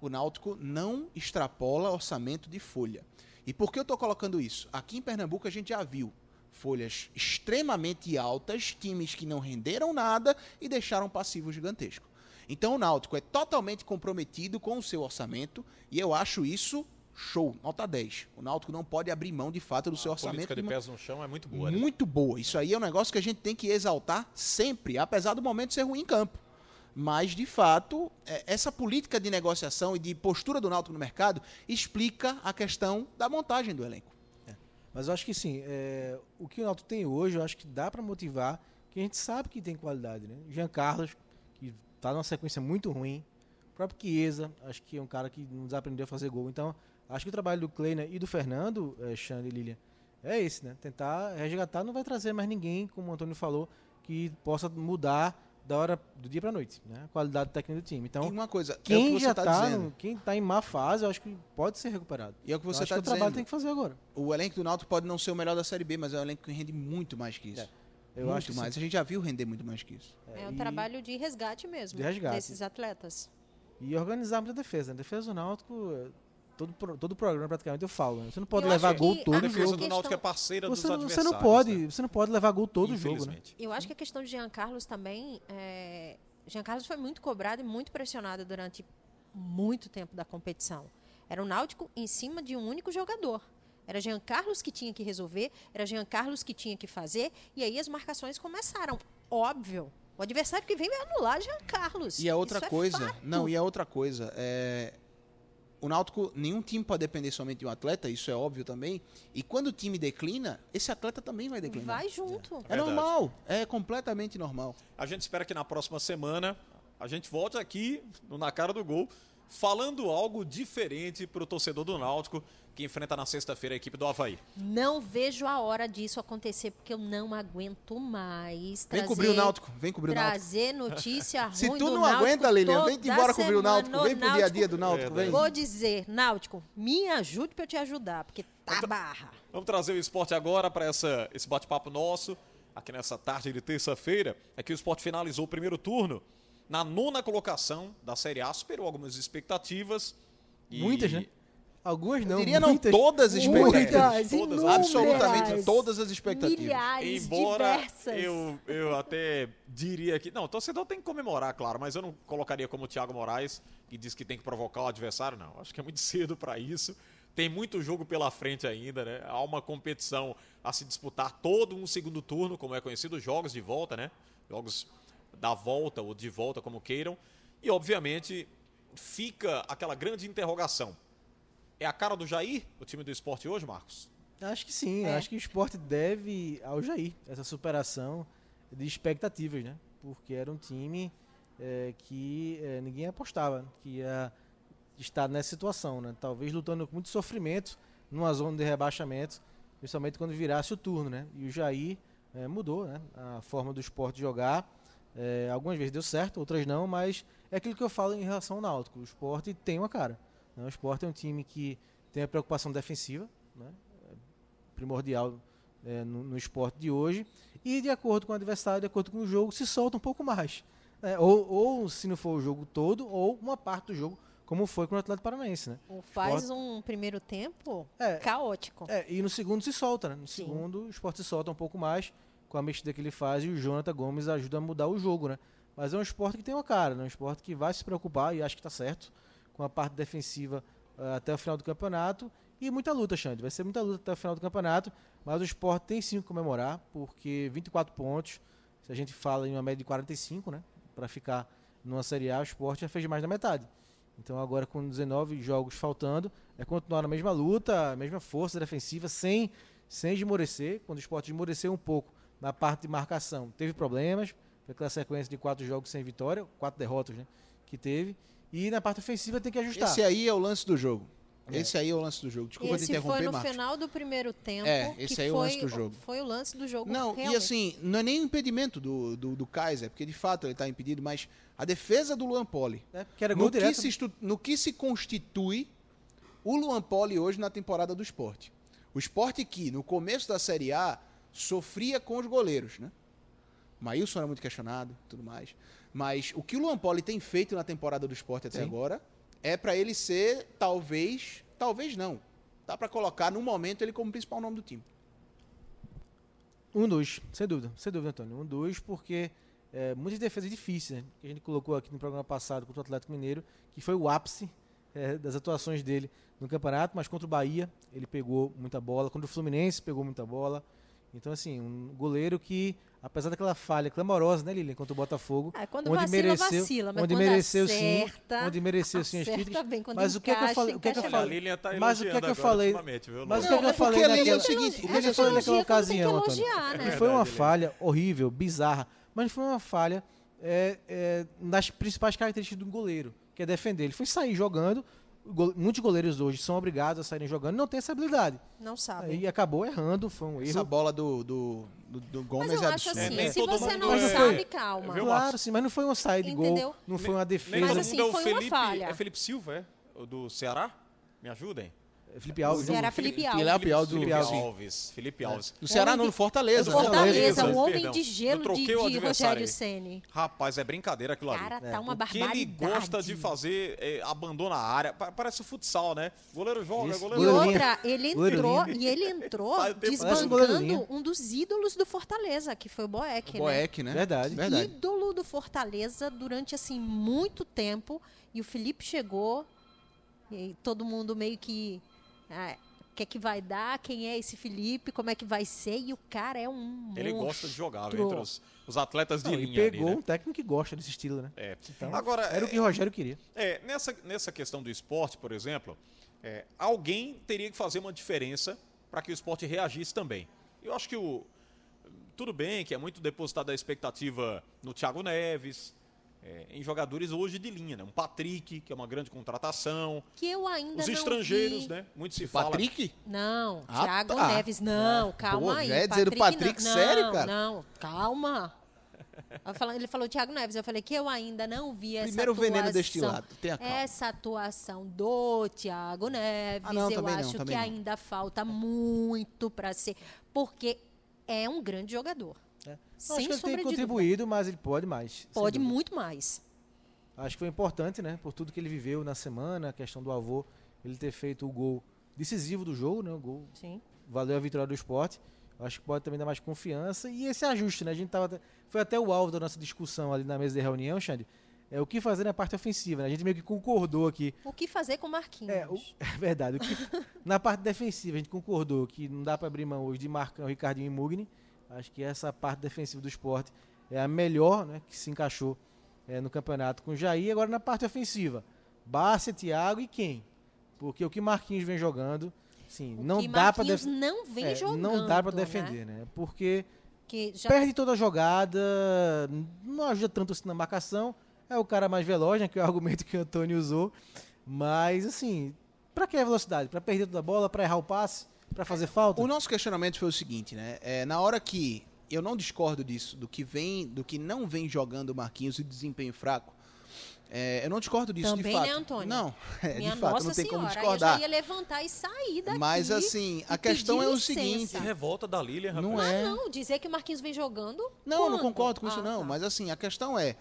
O Náutico não extrapola orçamento de folha. E por que eu estou colocando isso? Aqui em Pernambuco a gente já viu folhas extremamente altas, times que não renderam nada e deixaram passivo gigantesco. Então o Náutico é totalmente comprometido com o seu orçamento e eu acho isso show, nota 10. O Náutico não pode abrir mão de fato do seu A orçamento. política de pés no chão é muito boa. né? muito boa. Isso aí é um negócio que a gente tem que exaltar sempre, apesar do momento ser ruim em campo. Mas, de fato, é, essa política de negociação e de postura do Náutico no mercado explica a questão da montagem do elenco. Mas eu acho que sim, é, o que o Náutico tem hoje, eu acho que dá para motivar que a gente sabe que tem qualidade, né? Jean Carlos, que tá numa sequência muito ruim. O próprio Chiesa, acho que é um cara que não desaprendeu a fazer gol. Então, acho que o trabalho do Kleiner e do Fernando, é, Xande e Lilian, é esse, né? Tentar resgatar, não vai trazer mais ninguém, como o Antônio falou, que possa mudar da hora do dia para noite, né? A qualidade técnica do time. Então, e uma coisa, é quem que você já tá tá, dizendo. no- quem tá em má fase, eu acho que pode ser recuperado. E é o que Eu você acho está que o trabalho tem que fazer agora. O elenco do Náutico pode não ser o melhor da Série B, mas é um elenco que rende muito mais que isso. É, Eu muito acho que mais. sim. A gente já viu render muito mais que isso. É um e- trabalho de resgate mesmo De resgate. desses atletas. E organizar muita defesa. né? defesa do Náutico, é, todo, todo programa praticamente eu falo. Né? Você não pode Eu levar gol todo a A o defesa jogo. do Náutico é parceira Você, dos não- você não pode, né? você não pode levar gol todo o jogo, né? Infelizmente. Eu acho que a questão de Jean Carlos também. É... Jean Carlos foi muito cobrado e muito pressionado durante muito tempo da competição. Era o Náutico em cima de um único jogador. Era Jean Carlos que tinha que resolver, era Jean Carlos que tinha que fazer, e aí as marcações começaram. Óbvio. O adversário que vem vai anular Jean Carlos. E a outra Isso é coisa, fato. não, e a outra coisa, é o Náutico, nenhum time pode depender somente de um atleta, isso é óbvio também. E quando o time declina, esse atleta também vai declinar. Vai junto. É Verdade. normal, é completamente normal. A gente espera que na próxima semana a gente volte aqui no Na Cara do Gol falando algo diferente para o torcedor do Náutico que enfrenta na sexta-feira a equipe do Havaí. Não vejo a hora disso acontecer, porque eu não aguento mais. Vem trazer- cobrir o Náutico, vem cobrir o Náutico. Trazer notícia Se ruim tu do não Náutico aguenta, Lilian, vem embora cobrir o Náutico, vem pro dia a dia do Náutico, vem. Vou dizer, Náutico, me ajude pra eu te ajudar, porque tá barra. Vamos trazer o esporte agora para esse bate-papo nosso, aqui nessa tarde de terça-feira. É que o esporte finalizou o primeiro turno na nona colocação da Série A, superou algumas expectativas. e- Muitas, né? Algumas não. Eu diria não muitas. todas as expectativas. Muitas, Todas, Absolutamente todas as expectativas. Milhares, Embora diversas. eu, eu até diria que. Não, o torcedor tem que comemorar, claro, mas eu não colocaria como o Thiago Moraes, que diz que tem que provocar o adversário, não. Acho que é muito cedo para isso. Tem muito jogo pela frente ainda, né? Há uma competição a se disputar todo um segundo turno, como é conhecido, jogos de volta, né? Jogos da volta ou de volta, como queiram. E, obviamente, fica aquela grande interrogação. É a cara do Jair, o time do esporte hoje, Marcos? Acho que sim, É. acho que o esporte deve ao Jair essa superação de expectativas, né? Porque era um time é, que é, ninguém apostava que ia estar nessa situação, né? Talvez lutando com muito sofrimento numa zona de rebaixamento, principalmente quando virasse o turno, né? E o Jair é, mudou, né? A forma do esporte jogar. É, algumas vezes deu certo, outras não, mas é aquilo que eu falo em relação ao Náutico. O esporte tem uma cara. Né? O esporte é um time que tem a preocupação defensiva, né? primordial é, no, no esporte de hoje. E de acordo com o adversário, de acordo com o jogo, se solta um pouco mais. né? Ou, ou, se não for o jogo todo, ou uma parte do jogo, como foi com o Atlético Paranaense. Né? Ou Faz um primeiro tempo É, caótico. é, e no segundo se solta, né? No Sim. segundo o esporte se solta um pouco mais com a mexida que ele faz e o Jonathan Gomes ajuda a mudar o jogo, né? Mas é um esporte que tem uma cara, né? um esporte que vai se preocupar, e acho que está certo, com a parte defensiva eh, até o final do campeonato. E muita luta, Xande. Vai ser muita luta até o final do campeonato, mas o esporte tem sim que comemorar, porque 24 pontos, se a gente fala em uma média de 45, né? Para ficar numa Série A, o esporte já fez mais da metade. Então agora com 19 jogos faltando, é continuar na mesma luta, a mesma força defensiva, sem, sem esmorecer. Quando o esporte esmoreceu um pouco na parte de marcação, teve problemas, foi aquela sequência de quatro jogos sem vitória, quatro derrotas né, que teve. E na parte ofensiva tem que ajustar. Esse aí é o lance do jogo. É. Esse aí é o lance do jogo. Desculpa te Esse interromper, foi no Marcos. final do primeiro tempo. É, esse que aí é o lance do jogo. Foi o lance do jogo. Não, e realmente. assim, não é nem um impedimento do, do, do Kaiser, porque de fato ele está impedido, mas a defesa do Luan Poli. né, que era gol No que, se estu- no que se constitui o Luan Poli hoje na temporada do esporte. O esporte que, no começo da Série A, sofria com os goleiros, né? Maílson era muito questionado tudo mais. Mas o que o Luan Poli tem feito na temporada do esporte até Sim. agora é para ele ser, talvez, talvez não. Dá para colocar no momento ele como principal nome do time. Um dos, sem dúvida, sem dúvida, Antônio. Um dos, porque é, muitas defesas difíceis, né? Que a gente colocou aqui no programa passado contra o Atlético Mineiro, que foi o ápice é, das atuações dele no campeonato, mas contra o Bahia ele pegou muita bola, contra o Fluminense pegou muita bola. Então, assim, um goleiro que, apesar daquela falha clamorosa, né, Lilian, contra o Botafogo, Ah, quando onde vacila, mereceu, vacila, mas onde mereceu acerta, sim, onde mereceu sim as críticas. bem, Mas o que é que eu falei? O que é que eu falei? Lilian tá Mas o que é que eu falei? viu, Mas o Lúcio? que é que Não, eu é porque falei a Lilian é o naquela... seguinte, O que é eu falei naquela ocasião, Antônio? né? Não foi uma falha horrível, bizarra, mas foi uma falha é, é, nas principais características do goleiro, que é defender. Ele foi sair jogando, go- muitos goleiros hoje são obrigados a saírem jogando, não tem essa habilidade. Não sabe. E acabou errando, foi um Essa erro. bola do, do, do, do Mas Gomes eu é acho absurda. É, assim, nem se todo você mundo não é- sabe, calma. Viu, Claro, sim, mas não foi uma saída de gol, Entendeu? não foi uma defesa. Mas assim, é o foi uma Felipe, falha. É Felipe Silva, é? O do Ceará? Me ajudem. Felipe Alves. Era né? Felipe Felipe Alves. Alves. Felipe Alves. Alves. Felipe Alves. Do Ceará Homem não, no Fortaleza. Do Fortaleza, o homem perdão. de gelo de, de Rogério. Ceni. Rapaz, é brincadeira aquilo ali. Cara, tá uma o que ele barbaridade. gosta de fazer, é, abandona a área. Pa- Parece o futsal, né? Goleiro joga, Isso. goleiro E joga. linha. outra, ele entrou, e ele entrou um desbancando um dos ídolos do Fortaleza, que foi o Boeck, né? Boeck, né? Verdade. Verdade. ídolo do Fortaleza durante assim muito tempo e o Felipe chegou e todo mundo meio que ah, o que é que vai dar, quem é esse Felipe, como é que vai ser e o cara é um Ele monstro. gosta de jogar, viu, entre os, os atletas de Não, linha ali, pegou né? um técnico que gosta desse estilo, né? É. Então, Agora, era o que o Rogério queria. É, nessa, nessa questão do esporte, por exemplo, é, alguém teria que fazer uma diferença para que o esporte reagisse também. Eu acho que o. Tudo bem que é muito depositada a expectativa no Thiago Neves, é, em jogadores hoje de linha, né? Um Patrick, que é uma grande contratação. que eu ainda Os não estrangeiros, vi. né? Muito se fala. Patrick? Não, Ah, Thiago tá. Neves, não, calma Pô, aí. já ia dizer do Patrick, não, sério, cara? Não, calma. Falei- Ele falou Thiago Neves, eu falei que eu ainda não vi essa Primeiro atuação. veneno destilado. Tenha calma. Essa atuação do Thiago Neves, Ah, não, eu não, acho também que não. ainda falta muito para ser, porque é um grande jogador. Sem acho que ele tem contribuído, mas ele pode mais. Pode muito mais. Acho que foi importante, né? Por tudo que ele viveu na semana, a questão do avô, ele ter feito o gol decisivo do jogo, né? O gol Sim. valeu a vitória do esporte. Acho que pode também dar mais confiança. E esse ajuste, né? A gente tava. Foi até o alvo da nossa discussão ali na mesa de reunião, Xande. É o que fazer na parte ofensiva, né? A gente meio que concordou aqui. O que fazer com o Marquinhos? É, o- é verdade. O que- na parte defensiva, a gente concordou que não dá para abrir mão hoje de Marcão, Ricardinho e Mugni. Acho que essa parte defensiva do esporte é a melhor, né? Que se encaixou é, no campeonato com o Jair. Agora na parte ofensiva, Bárcia, Thiago e quem? Porque o que Marquinhos vem jogando, sim, O não dá para Marquinhos não vem jogando. não dá para né? defender, né? Porque Que já perde toda a jogada, não ajuda tanto assim na marcação. É o cara mais veloz, né? Que é o argumento que o Antônio usou. Mas, assim, pra que a velocidade? Pra perder toda a bola, pra errar o passe, pra fazer falta? O nosso questionamento foi o seguinte, né? É, na hora que eu não discordo disso, do que vem, do que não vem jogando o Marquinhos e desempenho fraco. é, eu não discordo disso Também, de fato. né, Antônio? Não, é, Minha de fato, Nossa não tem como Senhora, discordar. Eu já ia levantar e sair daqui. Mas assim, a questão é o licença. seguinte, revolta da Lilian, rapaz. não Ah, é. não, dizer que o Marquinhos vem jogando. Não, não concordo com isso Ah, não, tá. mas assim, a questão é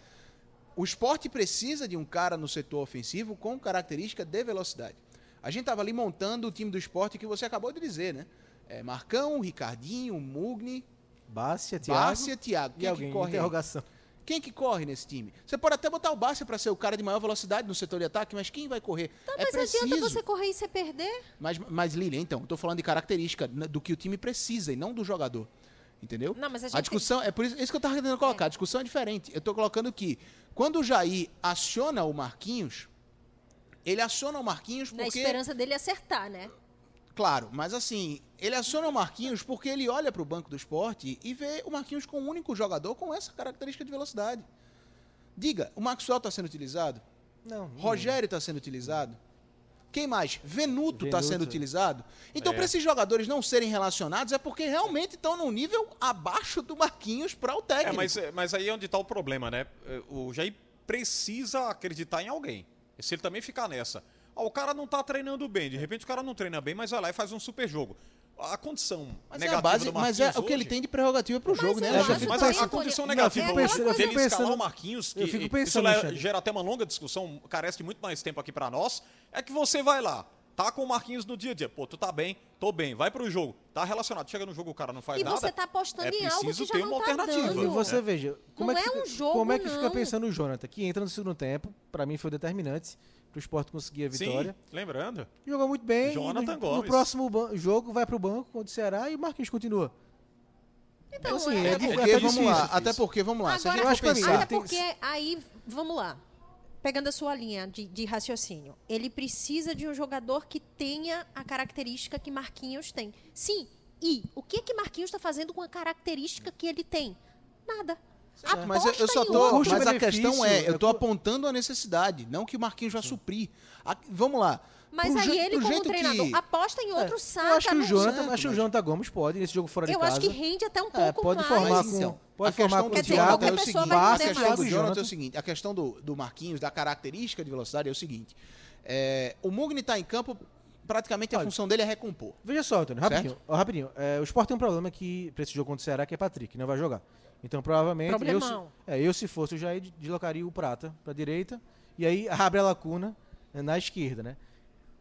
o esporte precisa de um cara no setor ofensivo com característica de velocidade. A gente tava ali montando o time do esporte que você acabou de dizer, né? É, Marcão, Ricardinho, Mugni, Bárcia, Thiago Bárcia, Thiago. e Quem é alguém. que corre? interrogação. Quem que corre nesse time? Você pode até botar o Bárcia para ser o cara de maior velocidade no setor de ataque, mas quem vai correr? Tá, é mas preciso. adianta você correr e você perder? Mas, mas Lilian, então, eu tô falando de característica né, do que o time precisa e não do jogador. Entendeu? Não, mas a A gente- discussão, é por isso, isso que eu tava tentando colocar, a discussão é diferente. Eu tô colocando que quando o Jair aciona o Marquinhos, ele aciona o Marquinhos Na porque. esperança dele acertar, né? Claro, mas assim, ele aciona o Marquinhos porque ele olha pro banco do esporte e vê o Marquinhos como o único jogador com essa característica de velocidade. Diga, o Maxwell está sendo utilizado? Não. Rogério está sendo utilizado? Quem mais? Venuto está sendo utilizado? Então, É. para esses jogadores não serem relacionados, é porque realmente estão num nível abaixo do Marquinhos para o É, técnico. mas, mas aí é onde está o problema, né? É, O Jair precisa acreditar em alguém. E se ele também ficar nessa. Ah, o cara não tá treinando bem, de repente o cara não treina bem, mas vai lá e faz um super jogo. A condição Mas é, negativa a base, do mas é Marquinhos o que ele hoje- tem de prerrogativa para o jogo, né? É, acho Mas a, a condição não, negativa eu fico hoje, pensando- dele escalar o Marquinhos, que eu fico isso pensando, Alexandre. gera até uma longa discussão, carece de muito mais tempo aqui pra nós, é que você vai lá, tá com o Marquinhos no dia a dia, pô, tu tá bem, tô bem, vai pro jogo, tá relacionado, chega no jogo o cara não faz E nada. você tá apostando é em algo preciso que já ter uma tá alternativa. dando. E você veja, como Não é que, é fica, um jogo, como é que fica não. pensando o Jonathan, que entra no segundo tempo, pra mim foi determinante pro esporte conseguir a vitória. Sim, lembrando. Jogou muito bem. e Jonathan no, no Gomes. próximo ban- jogo vai pro banco contra o Ceará e o Marquinhos continua. Então, assim, é- é, porque, vamos difícil, lá, difícil. até porque, vamos lá, se a Agora, gente eu acho mim, pensar... Até tem- porque aí, vamos lá. Pegando a sua linha de, de raciocínio, ele precisa de um jogador que tenha a característica que Marquinhos tem. Sim, e o que que Marquinhos está fazendo com a característica que ele tem? Nada. Ah, mas eu, eu só Aposta em tô. Mas a questão é, eu tô é- apontando a necessidade, não que o Marquinhos vai suprir. A- vamos lá. Mas aí ele, como jeito treinador, que- aposta em outro É, saco. eu acho que o não- Jonathan, acho que o Jonathan Gomes pode nesse jogo fora de Eu casa. acho que rende até um pouco É, pode mais. formar com, então, pode a formar questão com do Thiago, Jonathan é o seguinte, a questão do Jonathan é o seguinte, a questão do, do Marquinhos, da característica de velocidade é o seguinte. é, o Mugni tá em campo, praticamente a Olha, função dele é recompor. Veja só, Antônio, rapidinho. ó, rapidinho. É, o Sport tem um problema que, pra esse jogo contra o Ceará, que é Patrick, não vai jogar. Então, provavelmente, eu, se- é, eu, se fosse o Jair, deslocaria o Prata pra direita, e aí abre a lacuna né, na esquerda, né?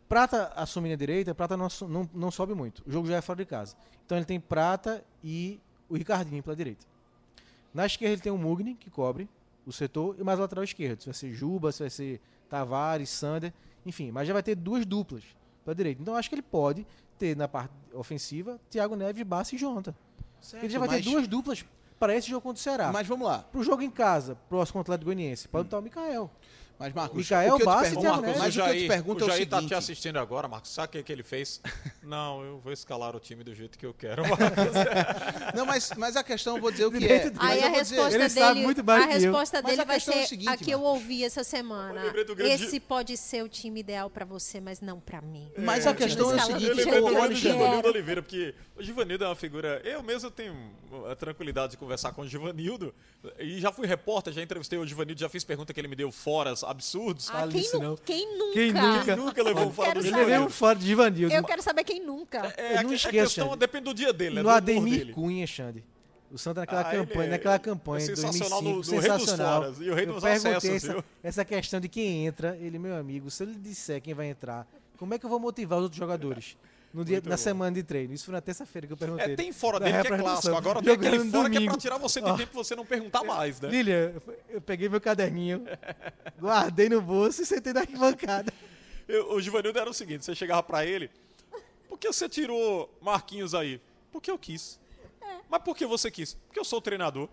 Prata assumindo a direita, Prata não, não, não sobe muito. O jogo já é fora de casa. Então ele tem Prata e o Ricardinho pela direita. Na esquerda ele tem o Mugni, que cobre o setor, e mais o lateral esquerdo. Se vai ser Juba, se vai ser Tavares, Sander, enfim. Mas já vai ter duas duplas pela direita. Então acho que ele pode ter na parte ofensiva Thiago Neves, Bassi e Jonathan. Ele já vai mas, ter duas duplas para esse jogo contra o Ceará. Mas vamos lá. Pro jogo em casa, próximo contra o Atlético Goianiense, pode botar o Mikael. Mas, Marcos, Micael o que eu te Bassi pergunto, Marcos, mas o que eu te pergunto o é o Jair tá te seguinte. assistindo agora, Marcos. Sabe o que, que ele fez? Não, eu vou escalar o time do jeito que eu quero. Não, mas, mas a questão, eu vou dizer o que é. Aí a dizer- resposta Ele dele, sabe muito mais a resposta dele a vai é ser o seguinte, a que eu ouvi essa semana. Do grande- Esse pode ser o time ideal pra você, mas não pra mim. Mas a questão é o seguinte, Eu lembrei do grande Alexandre, Givanildo Oliveira, porque o Givanildo é uma figura. Eu mesmo tenho a tranquilidade de conversar com o Givanildo. E já fui repórter, já entrevistei o Givanildo, já fiz pergunta que ele me deu foras absurdos. Ah, quem, isso, nu- não. quem nunca? Quem nunca? Quem nunca levou Eu fora do levou um de Givanildo. Eu quero saber quem nunca. É, Eu a, não a esqueço, questão Xande. depende do dia dele, né? no do humor Ademir dele. Cunha, Xande. O Santa naquela Ah, campanha, é- naquela é campanha de sensacional 2005, no- no Rei dos sensacional. Foras e o Rei Eu dos perguntei Acessos, essa, essa questão de quem entra, ele, meu amigo, se ele disser quem vai entrar, como é que eu vou motivar os outros jogadores? No dia, Muito na bom. semana de treino. Isso foi na terça-feira que eu perguntei. É, tem fora dele que é clássico. Agora tem aquele fora que é pra domingo. tirar você de Ó. tempo e você não perguntar mais, né? Lilian, eu- peguei meu caderninho, guardei no bolso e sentei na arquibancada. Eu- o Givanildo era o seguinte: você chegava pra ele, por que você tirou Marquinhos aí? Porque eu quis. Mas por que você quis? Porque eu sou o treinador.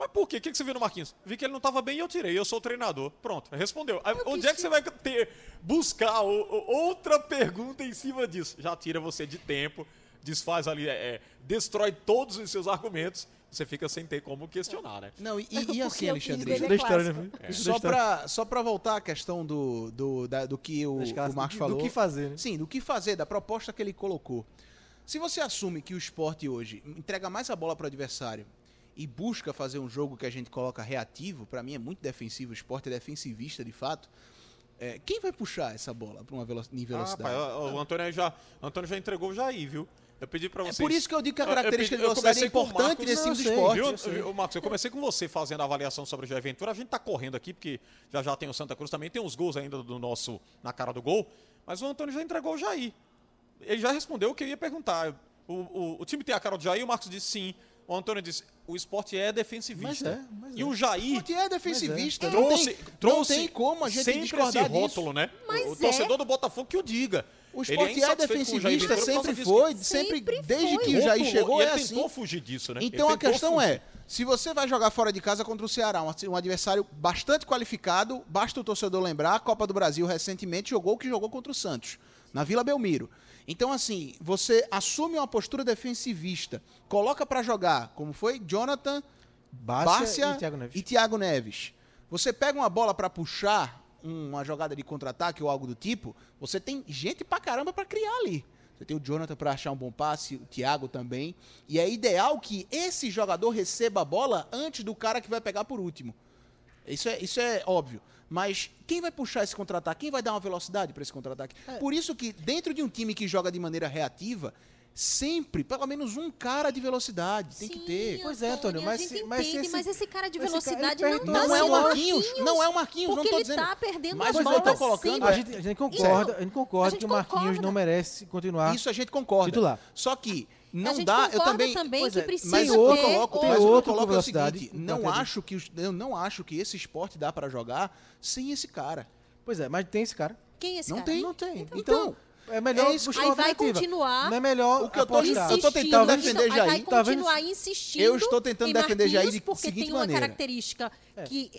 Mas por quê? O que você viu no Marquinhos? Vi que ele não estava bem e eu tirei. Eu sou o treinador. Pronto, respondeu. Aí, onde é que você vai ter, buscar o- o- outra pergunta em cima disso? Já tira você de tempo, desfaz ali, é, é, destrói todos os seus argumentos. Você fica sem ter como questionar, né? Não, e, e- e assim, quis Alexandre, é história, né? só pra, só pra voltar à questão do, do, da- do que o, o Marcos falou. Do que fazer, né? Sim, do que fazer, da proposta que ele colocou. Se você assume que o esporte hoje entrega mais a bola para o adversário e busca fazer um jogo que a gente coloca reativo, para mim é muito defensivo, o esporte é defensivista de fato. é, quem vai puxar essa bola para uma velo em Ah, velocidade? rapaz, o, o Antônio aí já, o Antônio já entregou o Jair, viu? Eu pedi pra é vocês. por isso que eu digo que a Eu- eu característica pedi- de eu velocidade é importante nesse time do eu sei, esporte. Viu, viu, Marcos, eu comecei com você fazendo a avaliação sobre o Jair Ventura. A gente tá correndo aqui, porque já já tem o Santa Cruz também, tem os gols ainda do nosso na cara do gol. Mas o Antônio já entregou o Jair. Ele já respondeu o que eu ia perguntar. O, o, o time tem a cara do Jair, o Marcos disse sim. O Antônio disse: o esporte é defensivista. Mas é, mas e é. o Jair Porque é defensivista. É. Não, trouxe, tem, trouxe não tem como a gente sempre esse discordar disso. rótulo, né? Mas o, o é. torcedor do Botafogo que o diga. O Ele esporte é, o defensivista, sempre disso. foi, sempre, Sempre desde foi. que o Jair chegou e é ele assim. tentou fugir disso, né? Então Ele a questão fugir. é, se você vai jogar fora de casa contra o Ceará, um, um adversário bastante qualificado, basta o torcedor lembrar, a Copa do Brasil recentemente jogou o que jogou contra o Santos, na Vila Belmiro. Então assim, você assume uma postura defensivista, coloca pra jogar, como foi Jonathan, Bárcia, e Thiago Neves. Você pega uma bola pra puxar uma jogada de contra-ataque ou algo do tipo, você tem gente pra caramba pra criar ali. Você tem o Jonathan pra achar um bom passe, o Thiago também. E é ideal que esse jogador receba a bola antes do cara que vai pegar por último. Isso é, isso é óbvio. Mas quem vai puxar esse contra-ataque? Quem vai dar uma velocidade para esse contra-ataque? É. Por isso que dentro de um time que joga de maneira reativa, sempre, pelo menos um cara de velocidade tem que Sim, ter. Pois é, Antônio, mas se- mas se entende, esse- mas esse cara de cara, velocidade ele não perde tá Não é o Marquinhos, não é o Marquinhos, não porque tô ele dizendo. tá perdendo Mas a o que eu bola tô colocando sempre. A gente, a gente concorda, a gente concorda A gente que o Marquinhos concorda. não merece continuar Isso a gente concorda. titular. Só que não dá, eu também, que é, precisa mas eu outro- ter coloco, tem mas o que eu outro com coloco é o velocidade, seguinte, não acho que eu não acho que esse esporte dá pra jogar sem esse cara. Pois é, mas tem esse cara. Quem é esse Não cara? tem. Não tem. Então, É melhor É isso. buscar Aí vai continuar Não é melhor O que eu eu tô tentando defender então, aí vai Jair. Tá vendo? continuar insistindo. Eu estou tentando defender Jair de porque seguinte tem uma maneira. característica que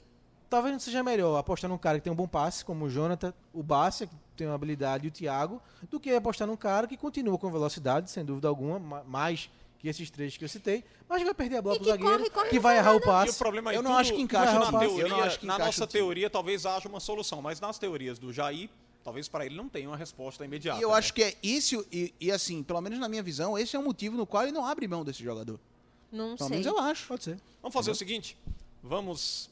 Talvez não seja melhor apostar num cara que tem um bom passe, como o Jonathan, o Bárcia, que tem uma habilidade, e o Thiago, do que apostar num cara que continua com velocidade, sem dúvida alguma, ma- mais que esses três que eu citei, mas vai perder a bola E pro que zagueiro, corre, corre que vai errar o o passe. problema é Eu não tudo- acho que encaixa na teoria, Eu não acho que na nossa teoria talvez haja uma solução, mas nas teorias do Jair, talvez para ele não tenha uma resposta imediata. E eu né? acho que é isso, e, e assim, pelo menos na minha visão, esse é o motivo no qual ele não abre mão desse jogador. não Pelo sei. menos eu acho. Pode ser. Vamos fazer o seguinte, vamos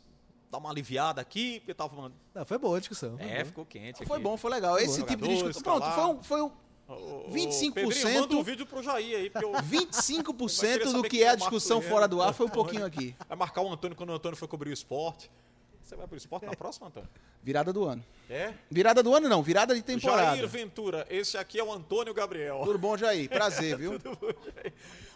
dar uma aliviada aqui, porque tava falando... Não, foi boa a discussão. foi É, ficou quente Foi aqui. bom, foi legal. Esse tipo de discussão. Pronto, foi um, foi um Ô, ô, 25%. Pedrinho, manda um vídeo pro Jair aí, eu... 25% do que quem é é a discussão fora do ar foi um pouquinho aqui. vai marcar o Antônio quando o Antônio for cobrir o esporte. Você vai pro esporte na próxima, Antônio? Virada do ano. É? Virada do ano não, virada de temporada. Jair Ventura, esse aqui é o Antônio Gabriel. Tudo bom, Jair? Prazer, viu?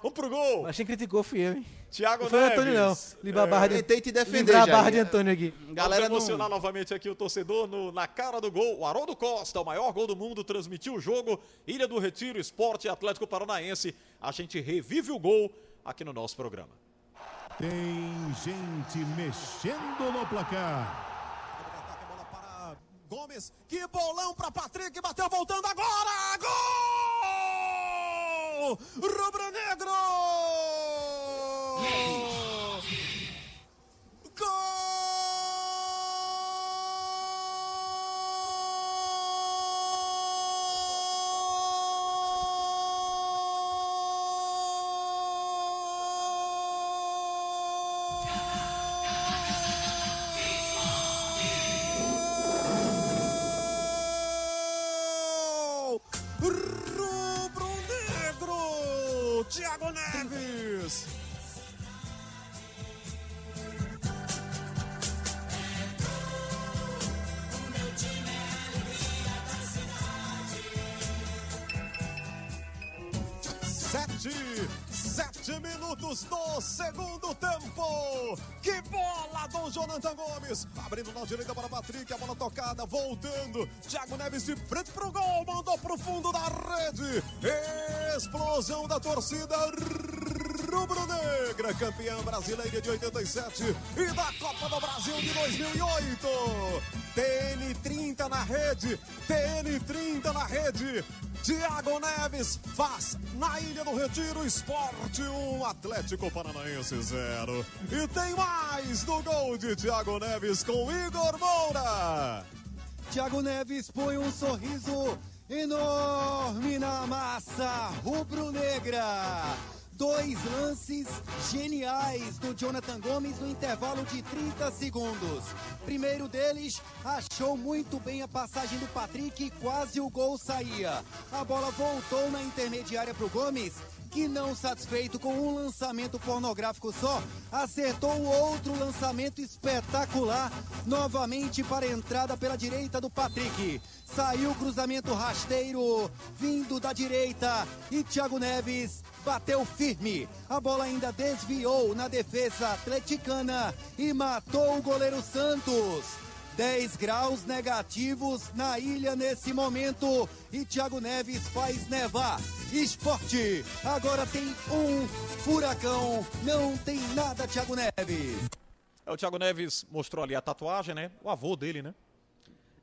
Vamos pro gol. Mas quem criticou fui eu, hein? Thiago Não foi o Neves. Antônio, não. Livrar a barra de, Tentei te defender, livrar a barra de Jair. Antônio aqui. Galera Vamos emocionar não... novamente aqui o torcedor no- na cara do gol. O Haroldo Costa, o maior gol do mundo, transmitiu o jogo. Ilha do Retiro, Esporte Atlético Paranaense. A gente revive o gol aqui no nosso programa. Tem gente mexendo no placar. Ataque, bola para Gomes. Que bolão para Patrick. Bateu voltando agora. Gol! Rubro Negro! Gol! Explosão da torcida rubro-negra, campeã brasileira de 87 e da Copa do Brasil de 2008. TN 30 na rede, TN 30 na rede. Thiago Neves faz na Ilha do Retiro Esporte 1, Atlético Paranaense 0. E tem mais no gol de Thiago Neves com Igor Moura. Thiago Neves põe um sorriso enorme na massa rubro-negra. Dois lances geniais do Jonathan Gomes no intervalo de 30 segundos. Primeiro deles, achou muito bem a passagem do Patrick e quase o gol saía. A bola voltou na intermediária para o Gomes, que não satisfeito com um lançamento pornográfico só, acertou outro lançamento espetacular, novamente para a entrada pela direita do Patrick. Saiu o cruzamento rasteiro, vindo da direita, e Thiago Neves bateu firme. A bola ainda desviou na defesa atleticana e matou o goleiro Santos. 10 graus negativos na ilha nesse momento e Thiago Neves faz nevar. Esporte, agora tem um furacão, não tem nada Thiago Neves. É, o Thiago Neves mostrou ali a tatuagem, né? O avô dele, né?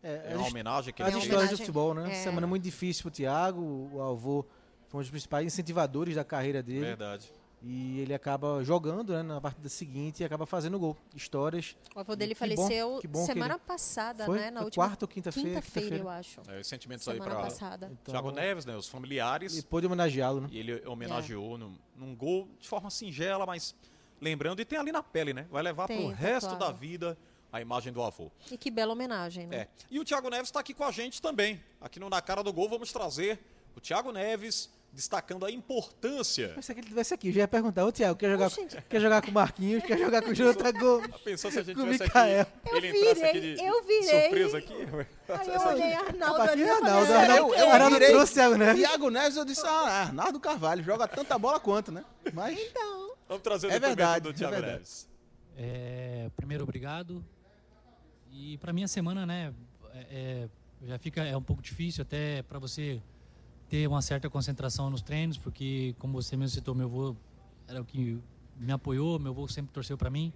É, É uma homenagem que ele uma fez. histórias do homenagem. futebol, né? É. Semana muito difícil pro Thiago, o avô foi um dos principais incentivadores da carreira dele. Verdade. E ele acaba jogando né, na partida seguinte e acaba fazendo gol. Histórias. O avô dele Que bom, faleceu que bom que semana ele- passada, Foi? né? Na Foi última quarta ou quinta-feira? quinta-feira, Quinta-feira. eu acho. É, os sentimentos aí Semana para passada. Então, Thiago Neves, né? Os familiares. E pôde homenageá-lo, né? E ele homenageou num, num gol de forma singela, mas lembrando, e tem ali na pele, né? Vai levar Tem, pro tá resto claro. da vida a imagem do avô. E que bela homenagem, né? É. E o Thiago Neves está aqui com a gente também. Aqui no Na Cara do Gol vamos trazer o Thiago Neves destacando a importância. Mas se ele tivesse aqui, eu já ia perguntar, ô Thiago, quer jogar, Oxente. quer jogar com o Marquinhos, quer jogar com o Jonathan Gomes? Pensou se a gente tivesse aqui, Eu ele entrasse aqui virei, de eu virei. surpresa aqui. Aí eu olhei Arnaldo ali é Arnaldo, "Ah, Arnaldo, eu Arnaldo virei- trouxe o Thiago Neves. Thiago Neves, eu disse, ah, Arnaldo Carvalho joga tanta bola quanto, né? Mas Então, Vamos trazer o É verdade, do é Thiago verdade. Neves. É, primeiro, obrigado. E para mim a semana, né, é, é, já fica é um pouco difícil até para você ter uma certa concentração nos treinos, porque, como você mesmo citou, meu avô era o que me apoiou, meu avô sempre torceu para mim.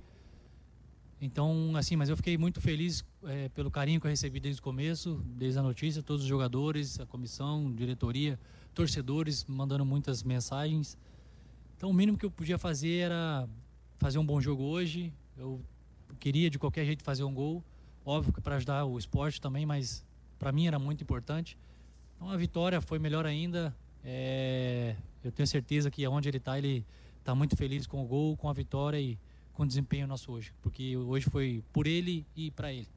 Então, assim, mas eu fiquei muito feliz é, pelo carinho que eu recebi desde o começo, desde a notícia, todos os jogadores, a comissão, diretoria, torcedores mandando muitas mensagens. Então, o mínimo que eu podia fazer era fazer um bom jogo hoje. Eu queria de qualquer jeito fazer um gol, óbvio que para ajudar o esporte também, mas para mim era muito importante. Então, a vitória foi melhor ainda. É, eu tenho certeza que aonde ele está, ele está muito feliz com o gol, com a vitória e com o desempenho nosso hoje, porque hoje foi por ele e para ele.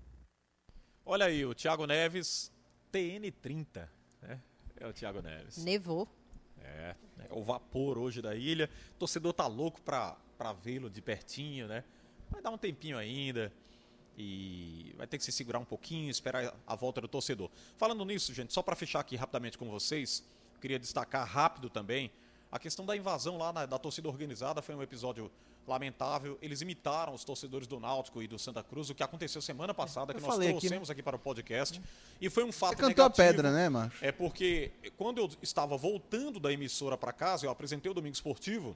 Olha aí, o Thiago Neves, TN30, né? É o Thiago Neves. Nevou. É, é o vapor hoje da ilha. O torcedor tá louco pra, pra vê-lo de pertinho, né? Vai dar um tempinho ainda e vai ter que se segurar um pouquinho, esperar a volta do torcedor. Falando nisso, gente, só para fechar aqui rapidamente com vocês, queria destacar rápido também a questão da invasão lá na, da torcida organizada. Foi um episódio lamentável. Eles imitaram os torcedores do Náutico e do Santa Cruz, o que aconteceu semana passada, que Eu nós falei aqui, trouxemos aqui, para o podcast. E foi um fato Você cantou a negativo. pedra, né, macho? É porque quando eu estava voltando da emissora para casa, eu apresentei o Domingo Esportivo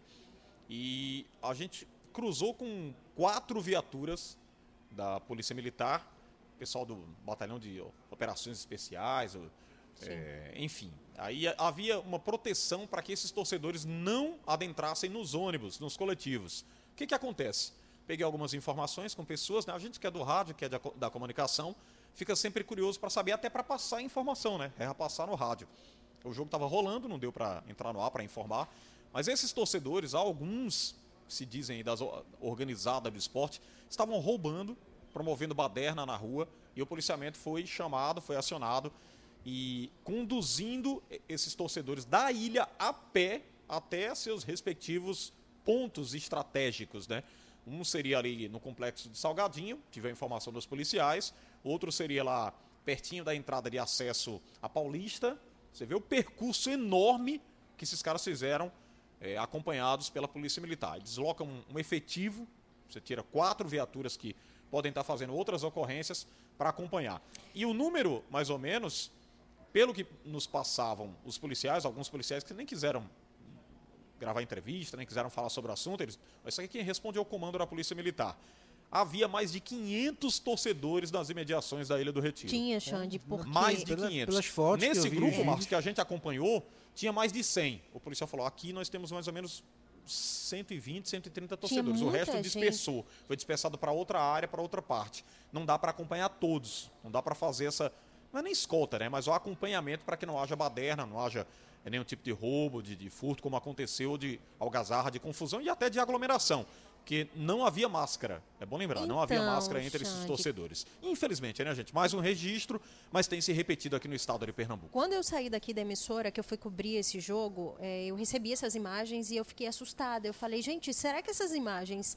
e a gente cruzou com quatro viaturas da Polícia Militar, pessoal do Batalhão de Operações Especiais, é, enfim. Aí havia uma proteção para que esses torcedores não adentrassem nos ônibus, nos coletivos. O que, que acontece? Peguei algumas informações com pessoas, né? a gente que é do rádio, que é da, da comunicação, fica sempre curioso para saber, até para passar a informação, né? É passar no rádio. O jogo estava rolando, não deu para entrar no ar para informar. Mas esses torcedores, alguns se dizem das organizadas do esporte, estavam roubando, promovendo baderna na rua e o policiamento foi chamado, foi acionado e conduzindo esses torcedores da ilha a pé até seus respectivos pontos estratégicos, né? Um seria ali no complexo de Salgadinho, tive a informação dos policiais. Outro seria lá pertinho da entrada de acesso à Paulista. Você vê o percurso enorme que esses caras fizeram, eh, acompanhados pela Polícia Militar. Deslocam um, um efetivo, você tira quatro viaturas que podem estar fazendo outras ocorrências para acompanhar. E o número, mais ou menos, pelo que nos passavam os policiais, alguns policiais que nem quiseram gravar entrevista, nem quiseram falar sobre o assunto, eles, isso aqui quem responde é o comando da Polícia Militar. Havia mais de 500 torcedores nas imediações da Ilha do Retiro. Tinha, Xande, porque... Mais de Pela- 500. pelas fotos que Nesse eu vi, grupo, gente. Marcos, que a gente acompanhou, tinha mais de 100. O policial falou, aqui nós temos mais ou menos 120, 130 torcedores. O resto gente. dispersou. Foi dispersado para outra área, para outra parte. Não dá para acompanhar todos. Não dá para fazer essa... Não é nem escolta, né? Mas o acompanhamento para que não haja baderna, não haja eh, nenhum tipo de roubo, de, de furto, como aconteceu, de algazarra, de confusão e até de aglomeração. Que não havia máscara. É bom lembrar, não havia Então, máscara entre esses Xande. torcedores. Infelizmente, né, gente? Mais um registro, mas tem se repetido aqui no estado de Pernambuco. Quando eu saí daqui da emissora, que eu fui cobrir esse jogo, eh, eu recebi essas imagens e eu fiquei assustada. Eu falei, gente, será que essas imagens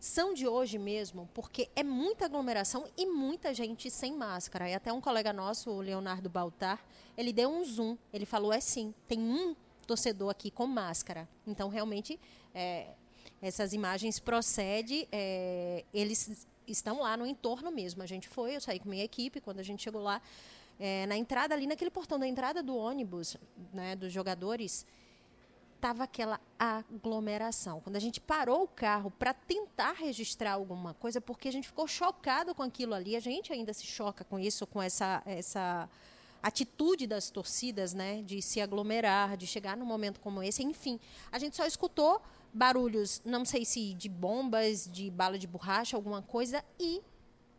são de hoje mesmo? Porque é muita aglomeração e muita gente sem máscara. E até um colega nosso, o Leonardo Baltar, ele deu um zoom. Ele falou, é sim, tem um torcedor aqui com máscara. Então, realmente, eh, essas imagens procedem, eh, eles estão lá no entorno mesmo. A gente foi, eu saí com minha equipe, quando a gente chegou lá, é, na entrada ali, naquele portão da entrada do ônibus, né, dos jogadores, tava aquela aglomeração. Quando a gente parou o carro para tentar registrar alguma coisa, porque a gente ficou chocado com aquilo ali, a gente ainda se choca com isso, com essa essa atitude das torcidas, né, de se aglomerar, de chegar num momento como esse, enfim, a gente só escutou barulhos, não sei se de bombas, de bala de borracha, alguma coisa e